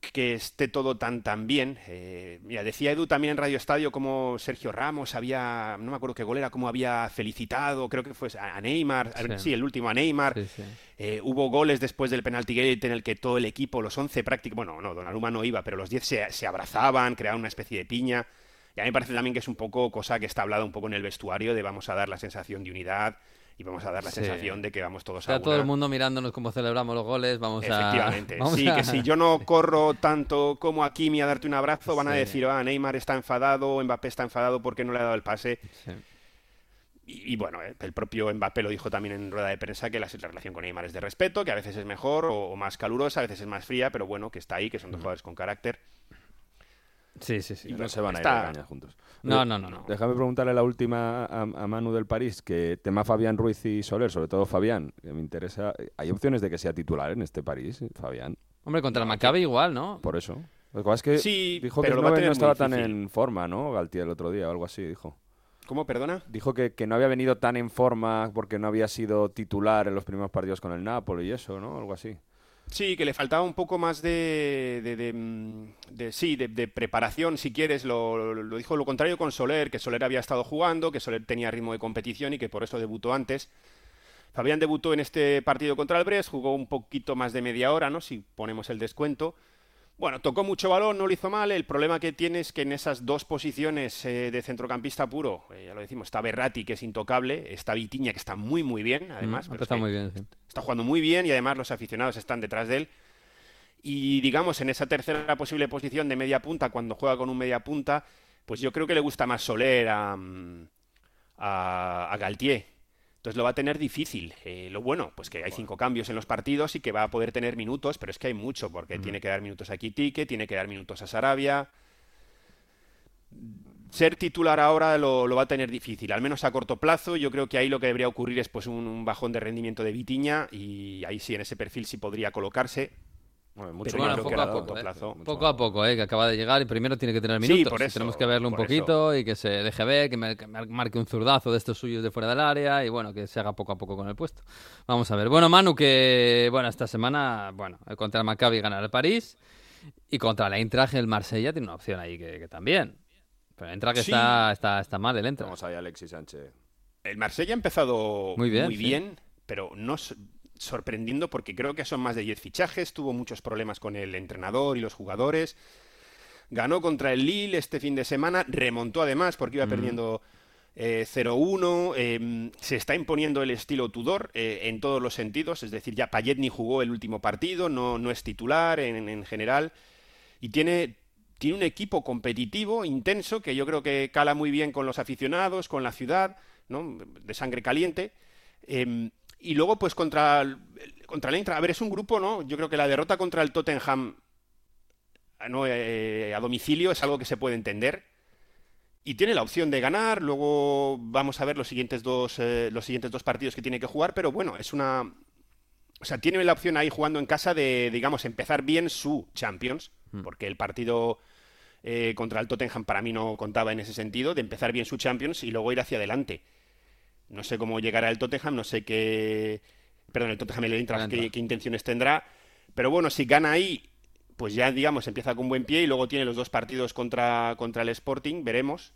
[SPEAKER 7] que esté todo tan tan bien. Eh, mira, decía Edu también en Radio Estadio como Sergio Ramos había, no me acuerdo qué gol era, como había felicitado, creo que fue a Neymar, a-
[SPEAKER 1] Sí.
[SPEAKER 7] sí, el último a Neymar.
[SPEAKER 1] Sí, sí.
[SPEAKER 7] Eh, hubo goles después del penalti gate en el que todo el equipo, los 11 prácticamente, bueno, no, Donnarumma no iba, pero los 10 se, se abrazaban, creaban una especie de piña. Y a mí me parece también que es un poco cosa que está hablada un poco en el vestuario de vamos a dar la sensación de unidad y vamos a dar la
[SPEAKER 1] Sí.
[SPEAKER 7] sensación de que vamos todos a
[SPEAKER 1] Está todo
[SPEAKER 7] una.
[SPEAKER 1] el mundo mirándonos cómo celebramos los goles. Vamos a.
[SPEAKER 7] Efectivamente. sí,
[SPEAKER 1] a-
[SPEAKER 7] que si yo no corro tanto como a Kimi a darte un abrazo, van a decir, ah, Neymar está enfadado, Mbappé está enfadado porque no le ha dado el pase.
[SPEAKER 1] Sí.
[SPEAKER 7] Y, y bueno, eh, el propio Mbappé lo dijo también en rueda de prensa que la, la relación con Neymar es de respeto, que a veces es mejor o, o más calurosa, a veces es más fría, pero bueno, que está ahí, que son dos jugadores con carácter.
[SPEAKER 1] Sí, sí, sí.
[SPEAKER 5] Y no se van a ir de cañas juntos.
[SPEAKER 1] No,
[SPEAKER 5] Eh,
[SPEAKER 1] no, no, no.
[SPEAKER 5] Déjame preguntarle la última a, a Manu del París, que tema Fabián Ruiz y Soler, sobre todo Fabián, que me interesa. ¿Hay opciones de que sea titular en este París, Fabián?
[SPEAKER 1] Hombre, contra el Maccabi igual, ¿no?
[SPEAKER 5] Por eso. Lo que pasa es que
[SPEAKER 7] Sí,
[SPEAKER 5] dijo
[SPEAKER 7] pero
[SPEAKER 5] que no, no estaba tan en forma, ¿no? Galtier el otro día o algo así, dijo.
[SPEAKER 7] ¿Cómo, perdona?
[SPEAKER 5] Dijo que, que no había venido tan en forma porque no había sido titular en los primeros partidos con el Napoli y eso, ¿no? Algo así.
[SPEAKER 7] Sí, que le faltaba un poco más de, de, mm, sí, de, preparación, si quieres. Lo, lo dijo lo contrario con Soler, que Soler había estado jugando, que Soler tenía ritmo de competición y que por eso debutó antes. Fabián debutó en este partido contra el Brest, jugó un poquito más de media hora, ¿no? Si ponemos el descuento. Bueno, tocó mucho balón, no lo hizo mal. El problema que tiene es que en esas dos posiciones eh, de centrocampista puro, eh, ya lo decimos, está Berratti, que es intocable, está Vitiña, que está muy, muy bien, además.
[SPEAKER 1] Mm,
[SPEAKER 7] pero es
[SPEAKER 1] está
[SPEAKER 7] que
[SPEAKER 1] muy bien, sí.
[SPEAKER 7] está jugando muy bien y además los aficionados están detrás de él. Y digamos, en esa tercera posible posición de media punta, cuando juega con un media punta, pues yo creo que le gusta más Soler a, mm, a, a Galtier. Entonces lo va a tener difícil. Eh, lo bueno, pues que hay cinco cambios en los partidos y que va a poder tener minutos, pero es que hay mucho, porque tiene que dar minutos a Kitike, tiene que dar minutos a Sarabia. Ser titular ahora lo, lo va a tener difícil, al menos a corto plazo. Yo creo que ahí lo que debería ocurrir es pues un, un bajón de rendimiento de Vitiña y ahí sí en ese perfil sí podría colocarse.
[SPEAKER 5] Bueno, mucho
[SPEAKER 7] Pero bueno, poco a poco,
[SPEAKER 5] ¿eh?
[SPEAKER 7] plazo.
[SPEAKER 5] Mucho
[SPEAKER 1] Poco a poco, ¿eh? Que acaba de llegar y primero tiene que tener
[SPEAKER 7] Sí,
[SPEAKER 1] minutos.
[SPEAKER 7] por
[SPEAKER 1] y
[SPEAKER 7] eso,
[SPEAKER 1] tenemos que verlo un
[SPEAKER 7] por
[SPEAKER 1] poquito y que se deje ver, que, me- que me marque un zurdazo de estos suyos de fuera del área y bueno, que se haga poco a poco con el puesto. Vamos a ver. Bueno, Manu, que bueno, esta semana, bueno, contra el Maccabi ganar el París y contra el Eintracht el Marsella tiene una opción ahí que, que también. Pero el Eintracht
[SPEAKER 7] Sí.
[SPEAKER 1] está, está, está mal el Eintracht.
[SPEAKER 5] Vamos ahí, Alexis Sánchez.
[SPEAKER 7] El Marsella ha empezado
[SPEAKER 1] Muy bien, sí.
[SPEAKER 7] pero no sorprendiendo porque creo que son más de 10 fichajes, tuvo muchos problemas con el entrenador y los jugadores. ganó contra el Lille este fin de semana, remontó además porque iba perdiendo eh, 0-1, eh, se está imponiendo el estilo Tudor eh, en todos los sentidos, es decir, ya Payet ni jugó el último partido, no, no es titular en, en general, y tiene, tiene un equipo competitivo, intenso, que yo creo que cala muy bien con los aficionados, con la ciudad, ¿no? de sangre caliente. Eh, y luego, pues contra el, contra el Eintracht, a ver, es un grupo, ¿no? Yo creo que la derrota contra el Tottenham ¿no? Eh, a domicilio es algo que se puede entender. Y tiene la opción de ganar, luego vamos a ver los siguientes dos, eh, los siguientes dos partidos que tiene que jugar, pero bueno, es una... O sea, tiene la opción ahí jugando en casa de, digamos, empezar bien su Champions, porque el partido eh, contra el Tottenham para mí no contaba en ese sentido, de empezar bien su Champions y luego ir hacia adelante. No sé cómo llegará el Tottenham, no sé qué... Perdón, el Tottenham y el Eintracht, qué, intenciones tendrá. Pero bueno, si gana ahí, pues ya, digamos, empieza con buen pie y luego tiene los dos partidos contra, contra el Sporting, veremos.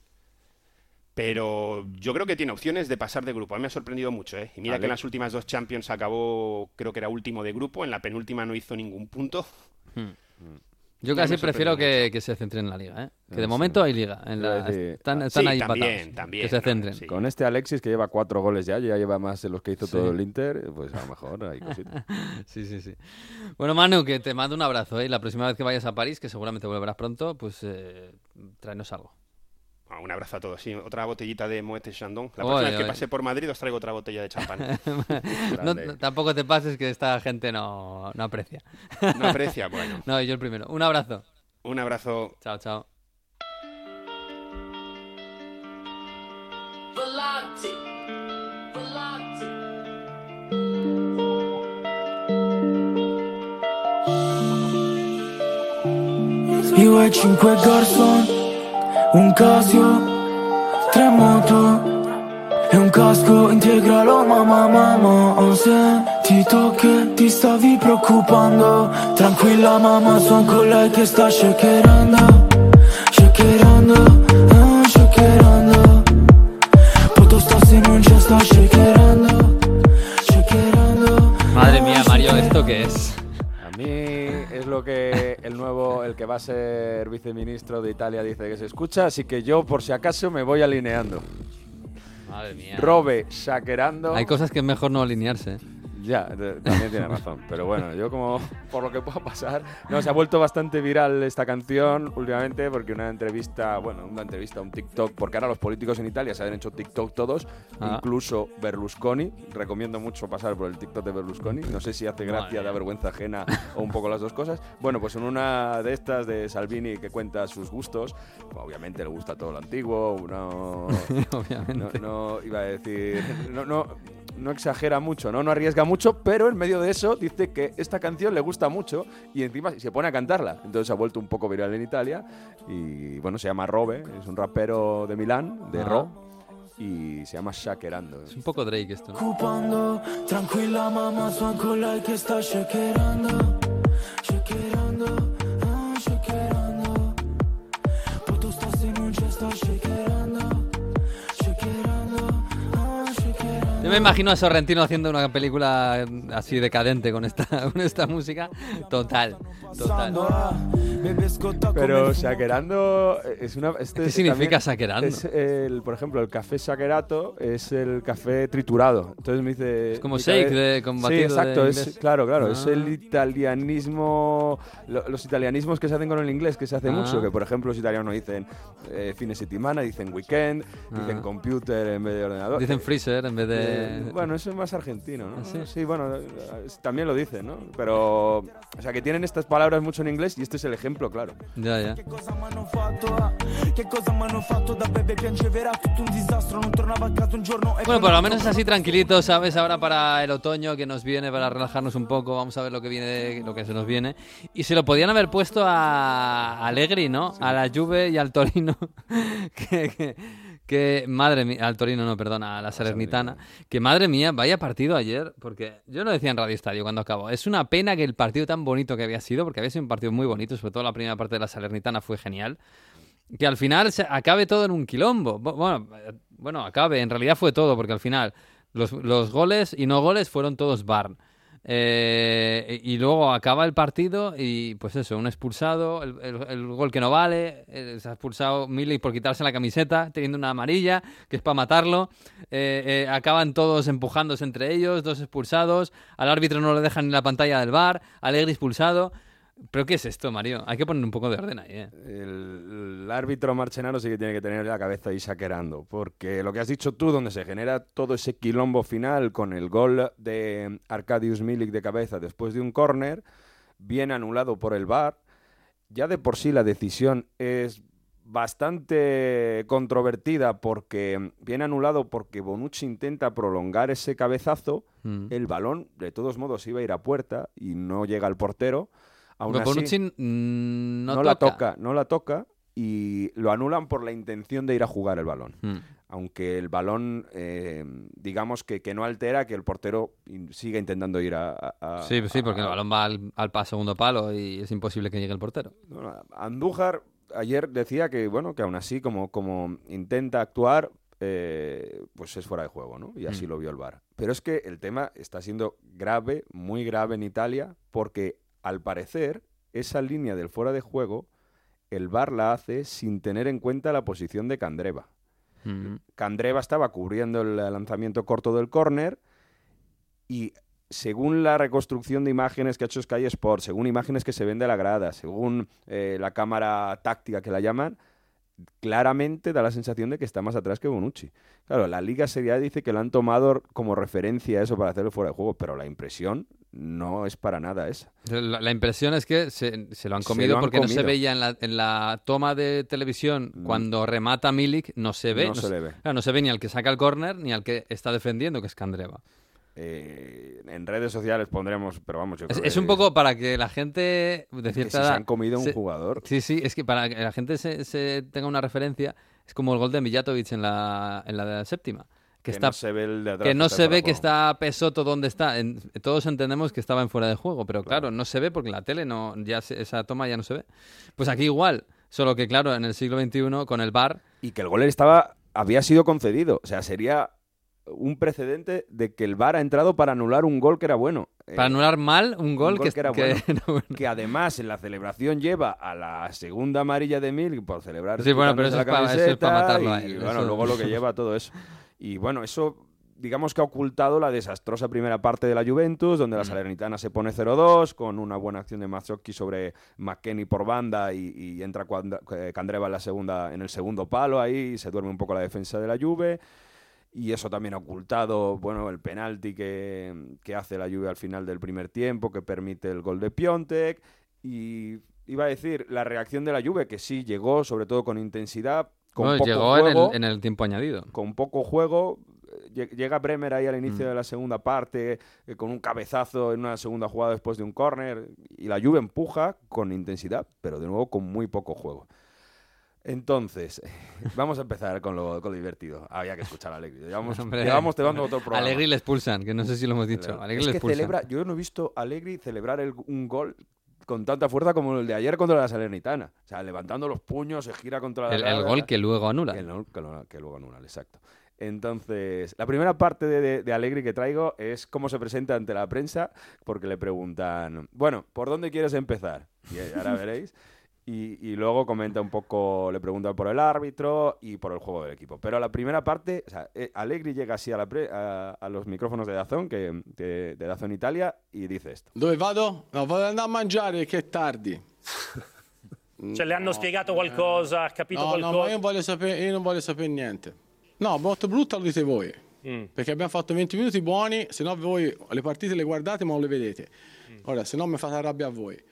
[SPEAKER 7] Pero yo creo que tiene opciones de pasar de grupo. A mí me ha sorprendido mucho, ¿eh? Y mira que en las últimas dos Champions acabó, creo que era último de grupo, en la penúltima no hizo ningún punto.
[SPEAKER 1] Yo casi prefiero que, que se centren en la liga, ¿eh? Que de
[SPEAKER 5] Sí.
[SPEAKER 1] momento hay liga. En
[SPEAKER 5] Iba a
[SPEAKER 1] la-
[SPEAKER 5] decir,
[SPEAKER 1] están
[SPEAKER 5] ah,
[SPEAKER 1] están
[SPEAKER 7] sí,
[SPEAKER 1] ahí
[SPEAKER 7] también,
[SPEAKER 1] empatados.
[SPEAKER 7] también,
[SPEAKER 1] Que se centren.
[SPEAKER 5] Con este Alexis que lleva cuatro goles ya, ya lleva más de los que hizo todo el Inter, pues a lo mejor hay cositas.
[SPEAKER 1] Sí, sí, sí. Bueno, Manu, que te mando un abrazo, ¿eh? La próxima vez que vayas a París, que seguramente volverás pronto, pues eh, tráenos algo.
[SPEAKER 7] Ah, un abrazo a todos. Sí, otra botellita de Moet Chandon. La
[SPEAKER 1] Oye,
[SPEAKER 7] próxima vez que
[SPEAKER 1] oye.
[SPEAKER 7] pase por Madrid os traigo otra botella de champán.
[SPEAKER 1] No, tampoco te pases que esta gente no, no aprecia.
[SPEAKER 7] No aprecia, bueno.
[SPEAKER 1] No, yo el primero. Un abrazo.
[SPEAKER 7] Un abrazo.
[SPEAKER 1] Chao, chao.
[SPEAKER 9] Io e cinque un Casio, tre moto e un casco integralo mamma mamma Ho sentito che ti stavi preoccupando. Tranquilla mamma, son con lei che sta shakerando Shakerando, ah, shakerando. Poto sta se non c'è sta shakerando Shakerando.
[SPEAKER 1] Madre mía, Mario, ¿esto qué es?
[SPEAKER 5] Lo que el nuevo, el que va a ser viceministro de Italia dice que se escucha, así que yo por si acaso me voy alineando.
[SPEAKER 1] Madre mía.
[SPEAKER 5] Robe, saquerando.
[SPEAKER 1] Hay cosas que es mejor no alinearse.
[SPEAKER 5] Ya, también tiene razón. Pero bueno, yo como por lo que pueda pasar, no, se ha vuelto bastante viral esta canción últimamente porque una entrevista, bueno, una entrevista, un TikTok, porque ahora los políticos en Italia se han hecho TikTok todos,
[SPEAKER 1] Ah.
[SPEAKER 5] incluso Berlusconi. Recomiendo mucho pasar por el TikTok de Berlusconi. No sé si hace gracia, da vergüenza ajena o un poco las dos cosas. Bueno, pues en una de estas de Salvini que cuenta sus gustos, obviamente le gusta todo lo antiguo, no,
[SPEAKER 1] Obviamente.
[SPEAKER 5] no, no iba a decir, no, no, no exagera mucho, ¿no? no arriesga mucho, pero en medio de eso dice que esta canción le gusta mucho y encima se pone a cantarla. Entonces ha vuelto un poco viral en Italia y bueno, se llama Robe, es un rapero de Milán, de
[SPEAKER 1] Ah.
[SPEAKER 5] Ro, y se llama Shakerando.
[SPEAKER 1] Es un poco Drake esto, ¿no?
[SPEAKER 9] son con lei che sta shakerando Shakerando,
[SPEAKER 1] me imagino a Sorrentino haciendo una película así decadente con esta, con esta música. Total, total.
[SPEAKER 5] Pero
[SPEAKER 9] fumo.
[SPEAKER 5] Shakerando es una... Este
[SPEAKER 1] ¿Qué significa?
[SPEAKER 5] Es el, por ejemplo, el café shakerato es el café triturado. Entonces me dice...
[SPEAKER 1] Es como shake de- con
[SPEAKER 5] Sí,
[SPEAKER 1] de
[SPEAKER 5] exacto. es, claro, claro. Es
[SPEAKER 1] Ah.
[SPEAKER 5] el italianismo... lo- los italianismos que se hacen con el inglés, que se hace
[SPEAKER 1] Ah.
[SPEAKER 5] mucho. Que, por ejemplo, los italianos dicen eh, fines de semana, dicen weekend, dicen
[SPEAKER 1] Ah.
[SPEAKER 5] computer en vez de ordenador.
[SPEAKER 1] Dicen freezer en vez de...
[SPEAKER 5] Eh, bueno, eso es más argentino, ¿no?
[SPEAKER 1] ¿Ah, sí?
[SPEAKER 5] bueno, eh, también lo dicen, ¿no? Pero, o sea, que tienen estas palabras mucho en inglés y este es el ejemplo, claro.
[SPEAKER 1] Ya, ya.
[SPEAKER 9] E
[SPEAKER 1] Bueno, por lo menos es así tranquilito, ¿sabes? Ahora para el otoño que nos viene, para relajarnos un poco, vamos a ver lo que viene, lo que se nos viene. Y se lo podían haber puesto a Allegri, ¿no? A la Juve y al Torino. que, que- que, madre mía, al Torino no, perdona, a la Salernitana. Que madre mía, vaya partido ayer, porque yo lo decía en Radio Estadio cuando acabó. Es una pena que el partido tan bonito que había sido, porque había sido un partido muy bonito, sobre todo la primera parte de la Salernitana fue genial que al final se acabe todo en un quilombo. Bu- Bueno, bueno, acabe, en realidad fue todo, porque al final los, los goles y no goles fueron todos Barn. Eh, y luego acaba el partido y pues eso, un expulsado, el, el- gol que no vale, eh, se ha expulsado Milik por quitarse la camiseta, teniendo una amarilla, que es para matarlo. Eh, eh, acaban todos empujándose entre ellos, dos expulsados, al árbitro no le dejan ni la pantalla del bar, Alegre expulsado. ¿Pero qué es esto, Mario? Hay que poner un poco de orden ahí, ¿eh?
[SPEAKER 5] El, el árbitro Marchenaro sí que tiene que tener la cabeza ahí saquerando, porque lo que has dicho tú, donde se genera todo ese quilombo final con el gol de Arkadiusz Milik de cabeza después de un córner, bien anulado por el VAR, ya de por sí la decisión es bastante controvertida porque viene anulado porque Bonucci intenta prolongar ese cabezazo,
[SPEAKER 1] Mm.
[SPEAKER 5] el balón de todos modos iba a ir a puerta y no llega al portero. Aún así-
[SPEAKER 1] no,
[SPEAKER 5] no, la toca, no la toca y lo anulan por la intención de ir a jugar el balón.
[SPEAKER 1] Mm.
[SPEAKER 5] Aunque el balón, eh, digamos que, que no altera que el portero siga intentando ir a...
[SPEAKER 1] Sí, sí, porque el balón va al, al segundo palo y es imposible que llegue el portero.
[SPEAKER 5] Andújar ayer decía que, bueno, que aún así, como, como intenta actuar, eh, pues es fuera de juego, ¿no? Y así
[SPEAKER 1] Mm.
[SPEAKER 5] lo vio el VAR. Pero es que el tema está siendo grave, muy grave en Italia, porque al parecer esa línea del fuera de juego, el VAR la hace sin tener en cuenta la posición de Candreva.
[SPEAKER 1] Mm.
[SPEAKER 5] Candreva estaba cubriendo el lanzamiento corto del córner y según la reconstrucción de imágenes que ha hecho Sky Sport, según imágenes que se ven de la grada, según eh, la cámara táctica que la llaman, claramente da la sensación de que está más atrás que Bonucci. Claro, la Liga Serie A dice que lo han tomado como referencia eso para hacerlo fuera de juego, pero la impresión no es para nada esa.
[SPEAKER 1] La, la impresión es que se, se lo han comido
[SPEAKER 5] lo han
[SPEAKER 1] porque no se veía en la, en la toma de televisión
[SPEAKER 5] Mm.
[SPEAKER 1] cuando remata Milik, no se ve.
[SPEAKER 5] No se le ve.
[SPEAKER 1] claro, no se ve ni al que saca el córner ni al que está defendiendo, que es Candreva.
[SPEAKER 5] Eh, en redes sociales pondremos, pero vamos, yo
[SPEAKER 1] Es,
[SPEAKER 5] creo
[SPEAKER 1] es un
[SPEAKER 5] que-
[SPEAKER 1] poco para que la gente de
[SPEAKER 5] que
[SPEAKER 1] cierta
[SPEAKER 5] si se han comido un jugador.
[SPEAKER 1] Sí, sí, es que para que la gente se, se tenga una referencia, es como el gol de Mijatovic en la, en la de la séptima. Que,
[SPEAKER 5] Que
[SPEAKER 1] está,
[SPEAKER 5] no se ve el de atrás
[SPEAKER 1] que no
[SPEAKER 5] está
[SPEAKER 1] se ve que está Pesoto donde está. En- todos entendemos que estaba en fuera de juego, pero claro, no se ve porque en la tele no, ya se- esa toma ya no se ve. Pues aquí igual, solo que claro, en el siglo XXI con el VAR,
[SPEAKER 5] y que el gol estaba había sido concedido. O sea, sería un precedente de que el VAR ha entrado para anular un gol que era bueno. Eh,
[SPEAKER 1] para anular mal un gol,
[SPEAKER 5] gol
[SPEAKER 1] que,
[SPEAKER 5] que era
[SPEAKER 1] que
[SPEAKER 5] bueno.
[SPEAKER 1] era bueno.
[SPEAKER 5] que además en la celebración lleva a la segunda amarilla de Mil por celebrar
[SPEAKER 1] Sí, bueno, pero eso
[SPEAKER 5] la
[SPEAKER 1] es pa- eso es pa
[SPEAKER 5] camiseta
[SPEAKER 1] matarlo a
[SPEAKER 5] y
[SPEAKER 1] él,
[SPEAKER 5] bueno,
[SPEAKER 1] eso-
[SPEAKER 5] luego lo que lleva todo eso. Y bueno, eso digamos que ha ocultado la desastrosa primera parte de la Juventus, donde
[SPEAKER 1] Mm.
[SPEAKER 5] la Salernitana se pone 0-2 con una buena acción de Mazzocchi sobre McKenny por banda y, y entra eh, Candreva en la segunda en el segundo palo ahí y se duerme un poco la defensa de la Juve. Y eso también ha ocultado, bueno, el penalti que, que hace la Juve al final del primer tiempo, que permite el gol de Piontek. Y iba a decir, la reacción de la Juve, que sí llegó, sobre todo con intensidad, con poco
[SPEAKER 1] llegó en
[SPEAKER 5] juego,
[SPEAKER 1] el, en el tiempo añadido.
[SPEAKER 5] con poco juego. eh, lle- Llega Bremer ahí al inicio
[SPEAKER 1] Mm.
[SPEAKER 5] de la segunda parte, eh, con un cabezazo en una segunda jugada después de un córner. Y la Juve empuja con intensidad, pero de nuevo con muy poco juego. Entonces, vamos a empezar con lo, con lo divertido. Había que escuchar a Alegri. Llevamos,
[SPEAKER 1] Hombre,
[SPEAKER 5] llevamos tomando otro programa.
[SPEAKER 1] Alegri le expulsan, que no sé si lo hemos dicho. Alegri
[SPEAKER 5] es que celebra, yo no he visto a Allegri celebrar el- un gol con tanta fuerza como el de ayer contra la Salernitana. O sea, levantando los puños, se gira contra la
[SPEAKER 1] el, el gol que luego anula.
[SPEAKER 5] No- que que luego anulan, exacto. Entonces, la primera parte de, de, de Allegri que traigo es cómo se presenta ante la prensa, porque le preguntan, bueno, ¿por dónde quieres empezar? Y ahora veréis. Y, y luego comenta un poco, le preguntan por el árbitro y por el juego del equipo. Pero la primera parte, o sea, eh, Allegri llega así a, la pre- a, a los micrófonos de Dazón, que, que- de Dazón Italia, y dice esto.
[SPEAKER 10] Dove vado? No, vado ad andare a mangiare che è tardi.
[SPEAKER 11] Cioè, le hanno spiegato qualcosa, ha capito
[SPEAKER 10] No, no,
[SPEAKER 11] qualcosa?
[SPEAKER 10] ma io non voglio sapere, io non voglio sapere niente. No, molto brutta lo dite voi.
[SPEAKER 11] Mm.
[SPEAKER 10] Perché abbiamo fatto 20 minuti buoni, se no voi le partite le guardate ma non le vedete. Ora, se no mi fate arrabbiare a voi.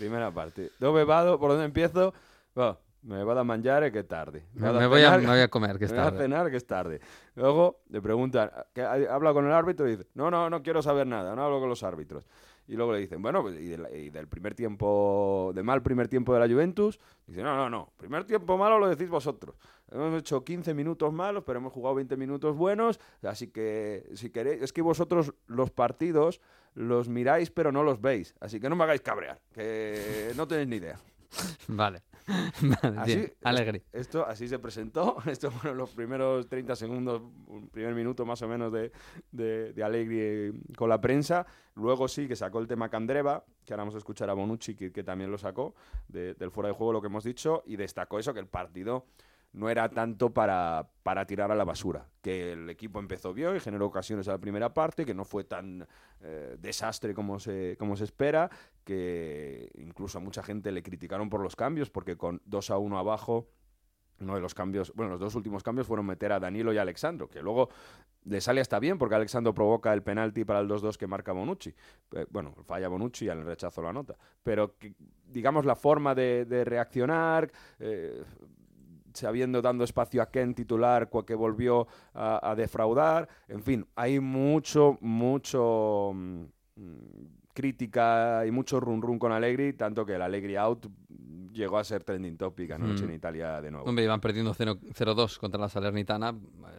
[SPEAKER 5] Primera parte. ¿Dónde vado? ¿Por dónde empiezo? Bueno, me vado a mangiare, que es tarde.
[SPEAKER 1] Me, me voy a,
[SPEAKER 5] cenar,
[SPEAKER 1] me voy a comer, que
[SPEAKER 5] me
[SPEAKER 1] es
[SPEAKER 5] voy a
[SPEAKER 1] tarde.
[SPEAKER 5] cenar, que es tarde. Luego le preguntan, que habla con el árbitro y dice, no, no, no quiero saber nada, no hablo con los árbitros. Y luego le dicen, bueno, pues, y, del, y del primer tiempo, de mal primer tiempo de la Juventus, dice, no, no, no, primer tiempo malo lo decís vosotros. Hemos hecho 15 minutos malos, pero hemos jugado 20 minutos buenos, así que si queréis, es que vosotros los partidos los miráis pero no los veis, así que no me hagáis cabrear, que no tenéis ni idea.
[SPEAKER 1] Vale. Vale,
[SPEAKER 5] Así,
[SPEAKER 1] bien. Allegri.
[SPEAKER 5] Esto así se presentó. Esto fueron los primeros 30 segundos, un primer minuto más o menos de, de, de Allegri eh, con la prensa. Luego sí que sacó el tema Candreva, que ahora vamos a escuchar a Bonucci, que, que también lo sacó de- del fuera de juego, lo que hemos dicho, y destacó eso, que el partido no era tanto para, para tirar a la basura. Que el equipo empezó bien y generó ocasiones a la primera parte, que no fue tan eh, desastre como se, como se espera, que incluso a mucha gente le criticaron por los cambios, porque con 2 a 1 abajo, uno de los cambios, bueno, los dos últimos cambios fueron meter a Danilo y a Alexandro, que luego le sale hasta bien, porque Alexandro provoca el penalti para el 2-2 que marca Bonucci. Eh, bueno, falla Bonucci y al rechazo la nota. Pero, digamos, la forma de, de reaccionar... eh, sabiendo dando espacio a Ken titular que volvió a, a defraudar. En fin, hay mucho, mucho mm, crítica y mucho run run con Allegri, tanto que el Allegri out llegó a ser trending topic anoche
[SPEAKER 1] Mm.
[SPEAKER 5] en Italia de nuevo.
[SPEAKER 1] Hombre, iban perdiendo 0 0-2 contra la Salernitana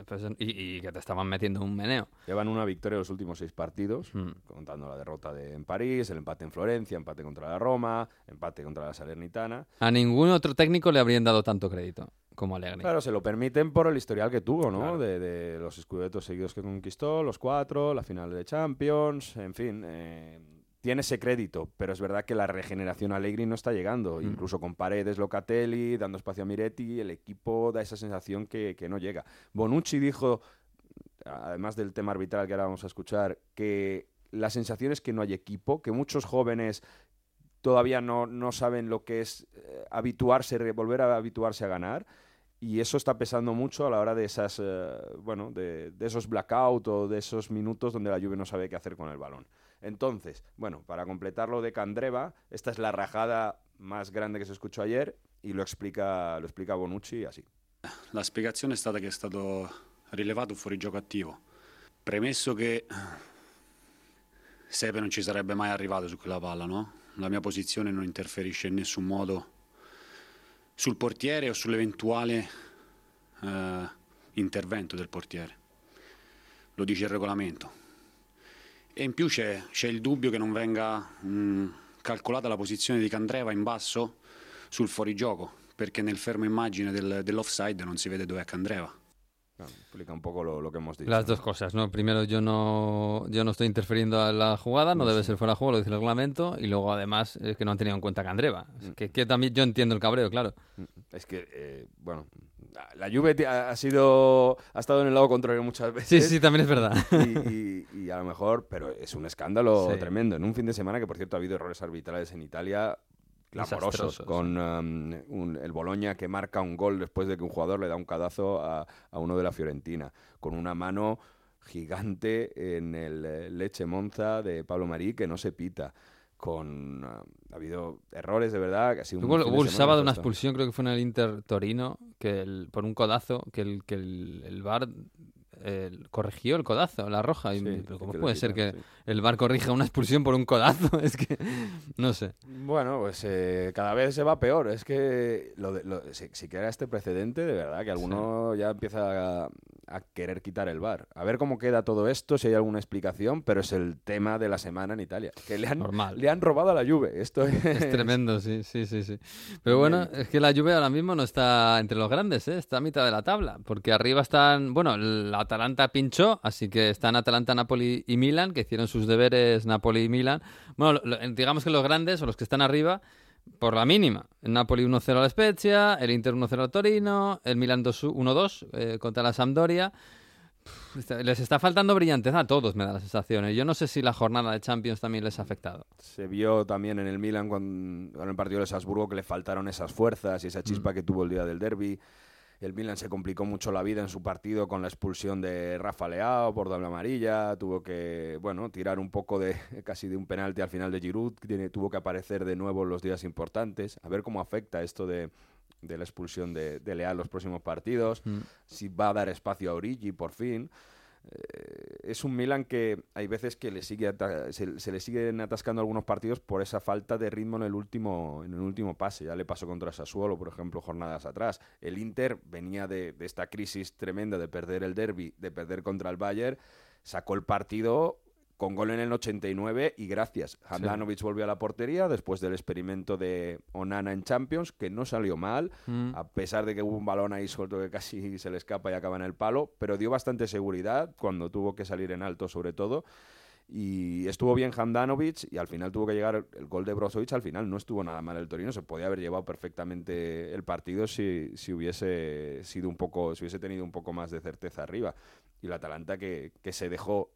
[SPEAKER 1] pues, y, y que te estaban metiendo un meneo.
[SPEAKER 5] Llevan una victoria en los últimos seis partidos,
[SPEAKER 1] Mm.
[SPEAKER 5] contando la derrota de, en París, el empate en Florencia, empate contra la Roma, empate contra la Salernitana.
[SPEAKER 1] A ningún otro técnico le habrían dado tanto crédito como Allegri.
[SPEAKER 5] Claro, se lo permiten por el historial que tuvo, ¿no? De, de los escudetos seguidos que conquistó, los cuatro, la final de Champions, en fin. eh, tiene ese crédito, pero es verdad que la regeneración Allegri no está llegando.
[SPEAKER 1] Mm.
[SPEAKER 5] Incluso con Paredes, Locatelli, dando espacio a Miretti, el equipo da esa sensación que, que no llega. Bonucci dijo, además del tema arbitral que ahora vamos a escuchar, que la sensación es que no hay equipo, que muchos jóvenes todavía no, no saben lo que es eh, habituarse, volver a habituarse a ganar. Y eso está pesando mucho a la hora de esas, eh, bueno, de, esos blackout o de esos minutos donde la Juve no sabe qué hacer con el balón. Entonces, bueno, para completar lo de Candreva, esta es la rajada más grande que se escuchó ayer y lo explica, lo explica Bonucci así.
[SPEAKER 12] La spiegazione è stata che è stato rilevato un fuorigioco attivo. Premesso che Sepe non ci sarebbe mai arrivato su quella no? La mia posizione non interferisce in nessun modo sul portiere o sull'eventuale eh, intervento del portiere. Lo dice il regolamento. E in più c'è, c'è il dubbio che non venga mh, calcolata la posizione di Candreva in basso sul fuorigioco, perché nel fermo immagine del- dell'offside non si vede dov'è Candreva.
[SPEAKER 5] Explica un poco lo, lo que hemos dicho.
[SPEAKER 1] Las dos cosas, ¿no? Primero, yo no, yo no estoy interfiriendo en la jugada, no debe ser fuera de juego, lo dice el reglamento, y luego además es que no han tenido en cuenta Candreva.
[SPEAKER 5] Mm.
[SPEAKER 1] que, que también yo entiendo el cabreo, claro.
[SPEAKER 5] Es que, eh, bueno, la Juve ti- ha ha sido ha estado en el lado contrario muchas veces.
[SPEAKER 1] Sí, sí, también es verdad.
[SPEAKER 5] Y, y- y a lo mejor, pero es un escándalo
[SPEAKER 1] Sí.
[SPEAKER 5] tremendo. En un fin de semana que, por cierto, ha habido errores arbitrales en Italia clamorosos. Con um, un- el Boloña que marca un gol después de que un jugador le da un cadazo a, a uno de la Fiorentina. Con una mano gigante en el eh, Leche Monza de Pablo Marí que no se pita. Con, ah, ha habido errores de verdad. Que ha sido un
[SPEAKER 1] Hubo, hubo el sábado una expulsión, creo que fue en el Inter Torino, que el- por un codazo, que el, que el, el VAR eh, corrigió el codazo, la roja. y- pero ¿Cómo puede ser que el VAR corrija una expulsión por un codazo? es que, no sé.
[SPEAKER 5] Bueno, pues eh, cada vez se va peor. Es que lo de- lo- si, si queda este precedente, de verdad, que alguno ya empieza a, a querer quitar el bar. A ver cómo queda todo esto, si hay alguna explicación, pero es el tema de la semana en Italia. Que le han,
[SPEAKER 1] Normal.
[SPEAKER 5] le han robado a la Juve. Esto es,
[SPEAKER 1] Es tremendo, sí, sí, sí, sí. Pero bueno, es que la Juve ahora mismo no está entre los grandes, ¿eh? está a mitad de la tabla, porque arriba están, bueno, el Atalanta pinchó, así que están Atalanta, Napoli y Milan, que hicieron sus deberes Napoli y Milan. Bueno, lo- digamos que los grandes o los que están arriba, por la mínima. El Napoli 1-0 a la Spezia, el Inter 1-0 al Torino, el Milan 2 1-2 eh, contra la Sampdoria. Les está faltando brillantez a todos, me da la sensación. ¿eh? Yo no sé si la jornada de Champions también les ha afectado.
[SPEAKER 5] Se vio también en el Milan con, con el partido de Salzburgo que le faltaron esas fuerzas y esa chispa que tuvo el día del derby. El Milan se complicó mucho la vida en su partido con la expulsión de Rafa Leao por doble amarilla. Tuvo que, bueno, tirar un poco de casi de un penalti al final de Giroud. tiene- tuvo que aparecer de nuevo en los días importantes. A ver cómo afecta esto de, de la expulsión de, de Leao en los próximos partidos.
[SPEAKER 1] Mm.
[SPEAKER 5] Si va a dar espacio a Origi por fin. Eh, es un Milan que hay veces que le sigue se, se le siguen atascando algunos partidos por esa falta de ritmo en el último en el último pase. Ya le pasó contra Sassuolo, por ejemplo, jornadas atrás. El Inter venía de, de esta crisis tremenda de perder el derby, de perder contra el Bayern, sacó el partido con gol en el 89 y gracias. Handanovic volvió a la portería después del experimento de Onana en Champions, que no salió mal,
[SPEAKER 1] Mm.
[SPEAKER 5] a pesar de que hubo un balón ahí suelto que casi se le escapa y acaba en el palo, pero dio bastante seguridad cuando tuvo que salir en alto sobre todo. Y estuvo bien Handanovic y al final tuvo que llegar el, el gol de Brozovic. Al final no estuvo nada mal el Torino, se podía haber llevado perfectamente el partido si, si hubiese sido un poco, si hubiese tenido un poco más de certeza arriba. Y el Atalanta que, que se dejó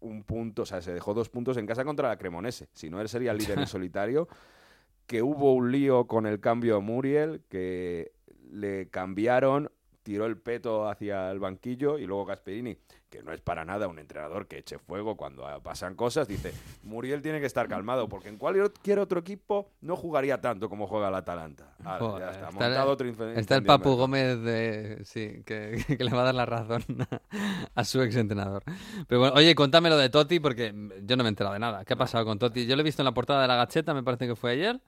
[SPEAKER 5] un punto, o sea, se dejó dos puntos en casa contra la Cremonese. Si no, él sería el líder en solitario. Que hubo un lío con el cambio a Muriel, que le cambiaron, tiró el peto hacia el banquillo y luego Gasperini, que no es para nada un entrenador que eche fuego cuando pasan cosas, dice, Muriel tiene que estar calmado porque en cualquier otro equipo no jugaría tanto como juega el Atalanta. Ah,
[SPEAKER 1] Joder,
[SPEAKER 5] ya está,
[SPEAKER 1] está,
[SPEAKER 5] montado otro
[SPEAKER 1] está el Papu. Gómez de, sí, que, que le va a dar la razón a su exentrenador. Pero bueno, oye, cuéntame lo de Totti porque yo no me he enterado de nada. ¿Qué ha pasado con Totti? Yo lo he visto en la portada de la Gacheta, me parece que fue ayer,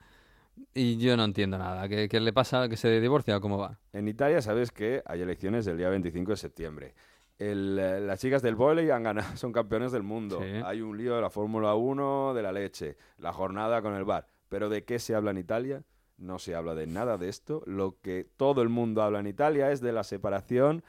[SPEAKER 1] y yo no entiendo nada. ¿Qué, qué le pasa? ¿Que se divorcia o cómo va?
[SPEAKER 5] En Italia sabes que hay elecciones el día 25 de septiembre. El, eh, las chicas del vóley han ganado, son campeones del mundo.
[SPEAKER 1] Sí.
[SPEAKER 5] Hay un lío de la Fórmula 1, de la leche, la jornada con el bar. Pero ¿de qué se habla en Italia? No se habla de nada de esto. Lo que todo el mundo habla en Italia es de la separación,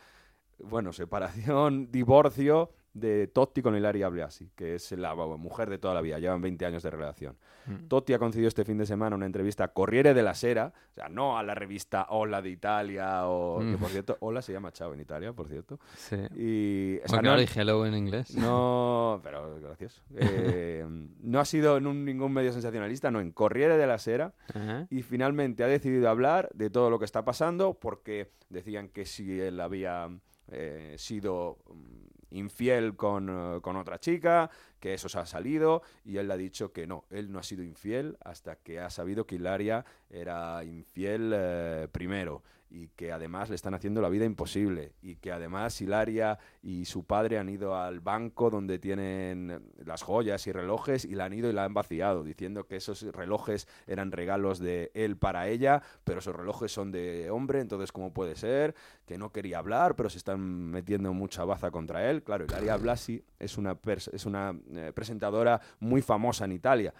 [SPEAKER 5] bueno, separación, divorcio de Totti con Ilaria Blasi, que es la mujer de toda la vida. Llevan 20 años de relación.
[SPEAKER 1] Mm.
[SPEAKER 5] Totti ha concedido este fin de semana una entrevista a Corriere della Sera, o sea, no a la revista Hola de Italia, o que
[SPEAKER 1] Mm.
[SPEAKER 5] por cierto, Hola se llama Chao en Italia, por cierto.
[SPEAKER 1] Sí.
[SPEAKER 5] Y, o sea, no-
[SPEAKER 1] hay hello en inglés.
[SPEAKER 5] no, pero gracias. Eh, no ha sido en un- ningún medio sensacionalista, no, en Corriere della Sera.
[SPEAKER 1] Ajá.
[SPEAKER 5] Y finalmente ha decidido hablar de todo lo que está pasando, porque decían que si él había eh, sido mm, infiel con, eh, con otra chica, que eso se ha salido, y él ha dicho que no, él no ha sido infiel hasta que ha sabido que Hilaria era infiel eh, primero y que además le están haciendo la vida imposible y que además Hilaria y su padre han ido al banco donde tienen las joyas y relojes y la han ido y la han vaciado diciendo que esos relojes eran regalos de él para ella pero esos relojes son de hombre entonces cómo puede ser que no quería hablar pero se están metiendo mucha baza contra él. Claro Hilaria Blasi es una es una eh, presentadora muy famosa en Italia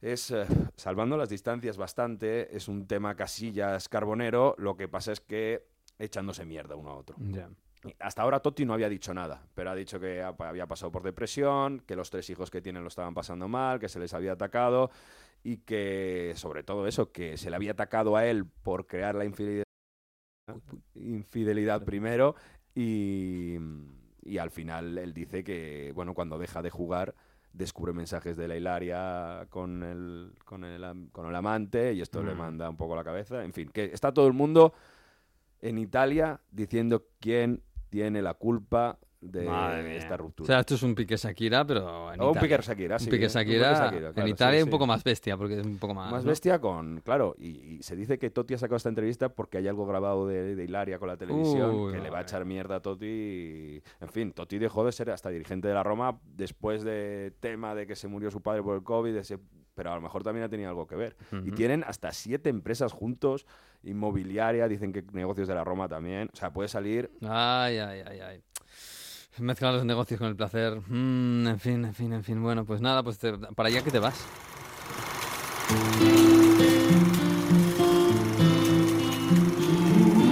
[SPEAKER 5] es, eh, salvando las distancias bastante, es un tema casillas carbonero, lo que pasa es que echándose mierda uno a otro. Hasta ahora Totti no había dicho nada, pero ha dicho que ha- había pasado por depresión, que los tres hijos que tienen lo estaban pasando mal, que se les había atacado y que, sobre todo eso, que se le había atacado a él por crear la infidelidad, infidelidad primero y, y al final él dice que, bueno, cuando deja de jugar descubre mensajes de la Hilaria con el, con el, con el amante y esto le
[SPEAKER 1] Mm.
[SPEAKER 5] manda un poco la cabeza. En fin, que está todo el mundo en Italia diciendo quién tiene la culpa de
[SPEAKER 1] Madre
[SPEAKER 5] esta ruptura.
[SPEAKER 1] O sea, esto es un pique Shakira, pero en
[SPEAKER 5] O un pique Shakira, sí,
[SPEAKER 1] Un pique
[SPEAKER 5] ¿eh? Un pique
[SPEAKER 1] Shakira,
[SPEAKER 5] Shakira,
[SPEAKER 1] en
[SPEAKER 5] claro,
[SPEAKER 1] Italia
[SPEAKER 5] sí,
[SPEAKER 1] un
[SPEAKER 5] sí.
[SPEAKER 1] poco más bestia, porque es un poco más...
[SPEAKER 5] Más
[SPEAKER 1] ¿no?
[SPEAKER 5] bestia con, claro, y, y se dice que Totti ha sacado esta entrevista porque hay algo grabado de, de Hilaria con la televisión
[SPEAKER 1] Uy,
[SPEAKER 5] que le va a echar mierda a Totti. y- En fin, Totti dejó de ser hasta dirigente de la Roma después de tema de que se murió su padre por el COVID, ese- pero a lo mejor también ha tenido algo que ver. Y
[SPEAKER 1] Ujú.
[SPEAKER 5] tienen hasta siete empresas juntos, inmobiliaria, dicen que negocios de la Roma también. O sea, puede salir
[SPEAKER 1] Ay, ay, ay, ay. Mezclar los negocios con el placer. Mm, en fin, en fin, en fin. Bueno, pues nada, pues para allá que te vas.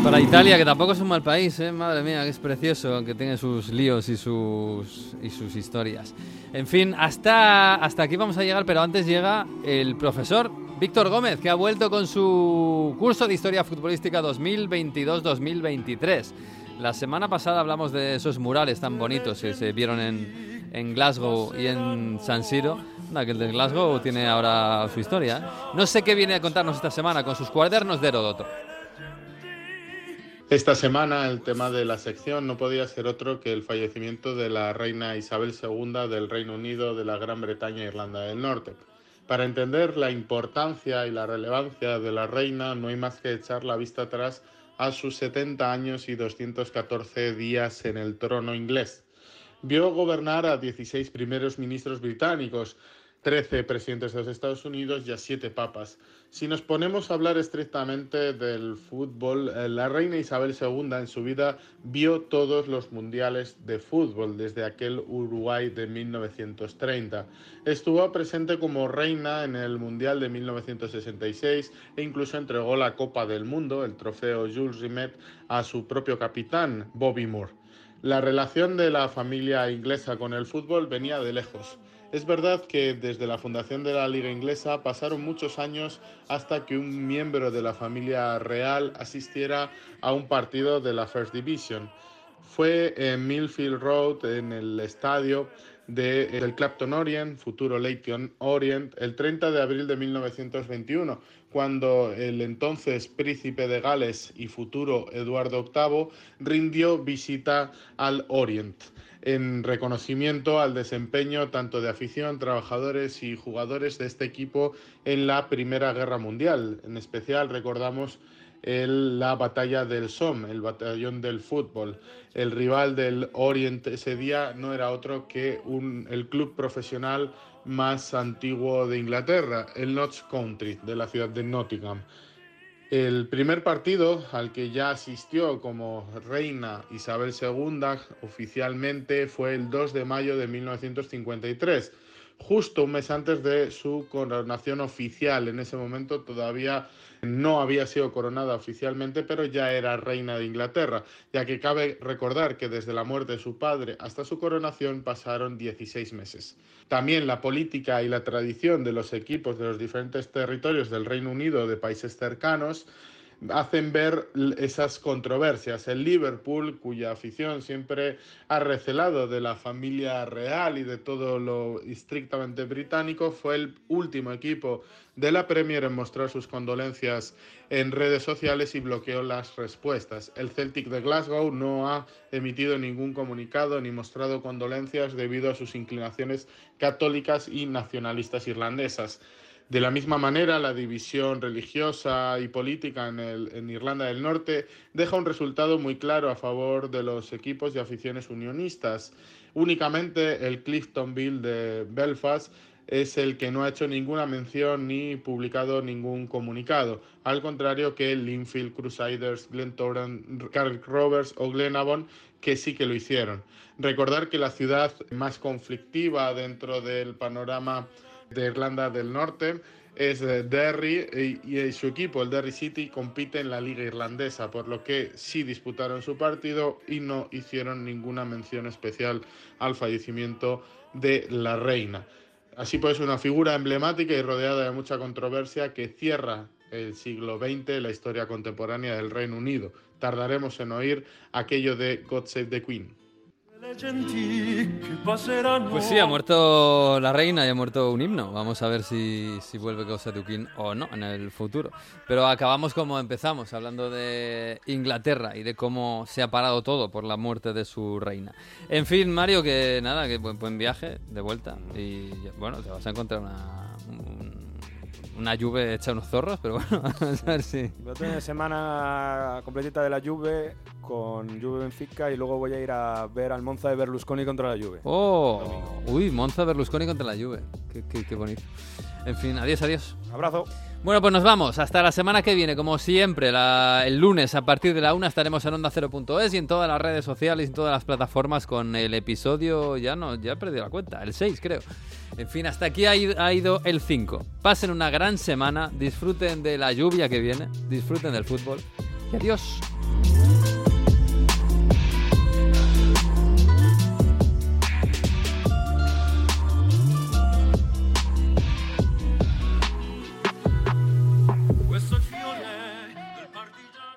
[SPEAKER 1] Para Italia, que tampoco es un mal país, ¿eh? madre mía, que es precioso, aunque tiene sus líos y sus, y sus historias. En fin, hasta, hasta aquí vamos a llegar, pero antes llega el profesor Víctor Gómez, que ha vuelto con su curso de Historia Futbolística 2022-2023. La semana pasada hablamos de esos murales tan bonitos que se vieron en, en Glasgow y en San Siro. Nada, que el de Glasgow tiene ahora su historia. ¿eh? No sé qué viene a contarnos esta semana con sus cuadernos de Heródoto.
[SPEAKER 13] Esta semana el tema de la sección no podía ser otro que el fallecimiento de la reina Isabel II del Reino Unido, de la Gran Bretaña e Irlanda del Norte. Para entender la importancia y la relevancia de la reina no hay más que echar la vista atrás a sus 70 años y 214 días en el trono inglés. Vio gobernar a 16 primeros ministros británicos, 13 presidentes de los Estados Unidos y a 7 papas. Si nos ponemos a hablar estrictamente del fútbol, eh, la reina Isabel II en su vida vio todos los mundiales de fútbol desde aquel Uruguay de 1930. Estuvo presente como reina en el Mundial de 1966 e incluso entregó la Copa del Mundo, el trofeo Jules Rimet, a su propio capitán, Bobby Moore. La relación de la familia inglesa con el fútbol venía de lejos. Es verdad que desde la fundación de la Liga Inglesa pasaron muchos años hasta que un miembro de la familia real asistiera a un partido de la First Division. Fue en Millfield Road, en el estadio de, del Clapton Orient, futuro Leyton Orient, el 30 de abril de 1921, cuando el entonces príncipe de Gales y futuro Eduardo VIII rindió visita al Orient en reconocimiento al desempeño tanto de afición, trabajadores y jugadores de este equipo en la Primera Guerra Mundial. En especial recordamos la batalla del Somme, el batallón del fútbol. El rival del Orient ese día no era otro que el club profesional más antiguo de Inglaterra, el Notts Country, de la ciudad de Nottingham. El primer partido al que ya asistió como reina Isabel II oficialmente fue el 2 de mayo de 1953, justo un mes antes de su coronación oficial. En ese momento todavía no había sido coronada oficialmente, pero ya era reina de Inglaterra, ya que cabe recordar que desde la muerte de su padre hasta su coronación pasaron 16 meses. También la política y la tradición de los equipos de los diferentes territorios del Reino Unido de países cercanos hacen ver esas controversias. El Liverpool, cuya afición siempre ha recelado de la familia real y de todo lo estrictamente británico, fue el último equipo de la Premier en mostrar sus condolencias en redes sociales y bloqueó las respuestas. El Celtic de Glasgow no ha emitido ningún comunicado ni mostrado condolencias debido a sus inclinaciones católicas y nacionalistas irlandesas. De la misma manera, la división religiosa y política en, el, en, Irlanda del Norte deja un resultado muy claro a favor de los equipos y aficiones unionistas. Únicamente el Cliftonville de Belfast es el que no ha hecho ninguna mención ni publicado ningún comunicado, al contrario que Linfield Crusaders, Glentoran, Carrick Rovers o Glenavon, que sí que lo hicieron. Recordar que la ciudad más conflictiva dentro del panorama de Irlanda del Norte es Derry y, y, su equipo, el Derry City, compite en la liga irlandesa, por lo que sí disputaron su partido y no hicieron ninguna mención especial al fallecimiento de la reina. Así pues, una figura emblemática y rodeada de mucha controversia que cierra el siglo XX la historia contemporánea del Reino Unido. Tardaremos en oír aquello de God Save the Queen.
[SPEAKER 1] Pues sí, ha muerto la reina y ha muerto un himno. Vamos a ver si, si vuelve Cosa King o no en el futuro. Pero acabamos como empezamos, hablando de Inglaterra y de cómo se ha parado todo por la muerte de su reina. En fin, Mario, que nada, que buen, buen viaje de vuelta. Y bueno, te vas a encontrar una, una Juve hecha unos zorros, pero bueno, vamos a ver si.
[SPEAKER 5] Voy a tener semana completita de la Juve con Juve Benfica y luego voy a ir a ver al Monza de Berlusconi contra la Juve.
[SPEAKER 1] ¡Oh! Uy, Monza Berlusconi contra la Juve. Qué, qué, qué bonito. En fin, adiós, adiós.
[SPEAKER 5] Abrazo.
[SPEAKER 1] Bueno, pues nos vamos. Hasta la semana que viene, como siempre, la, el lunes a partir de la una estaremos en onda 0.es y en todas las redes sociales y en todas las plataformas con el episodio, ya no, ya he perdido la cuenta, el 6 creo. En fin, hasta aquí ha ido, ha ido el 5. Pasen una gran semana, disfruten de la lluvia que viene, disfruten del fútbol y adiós.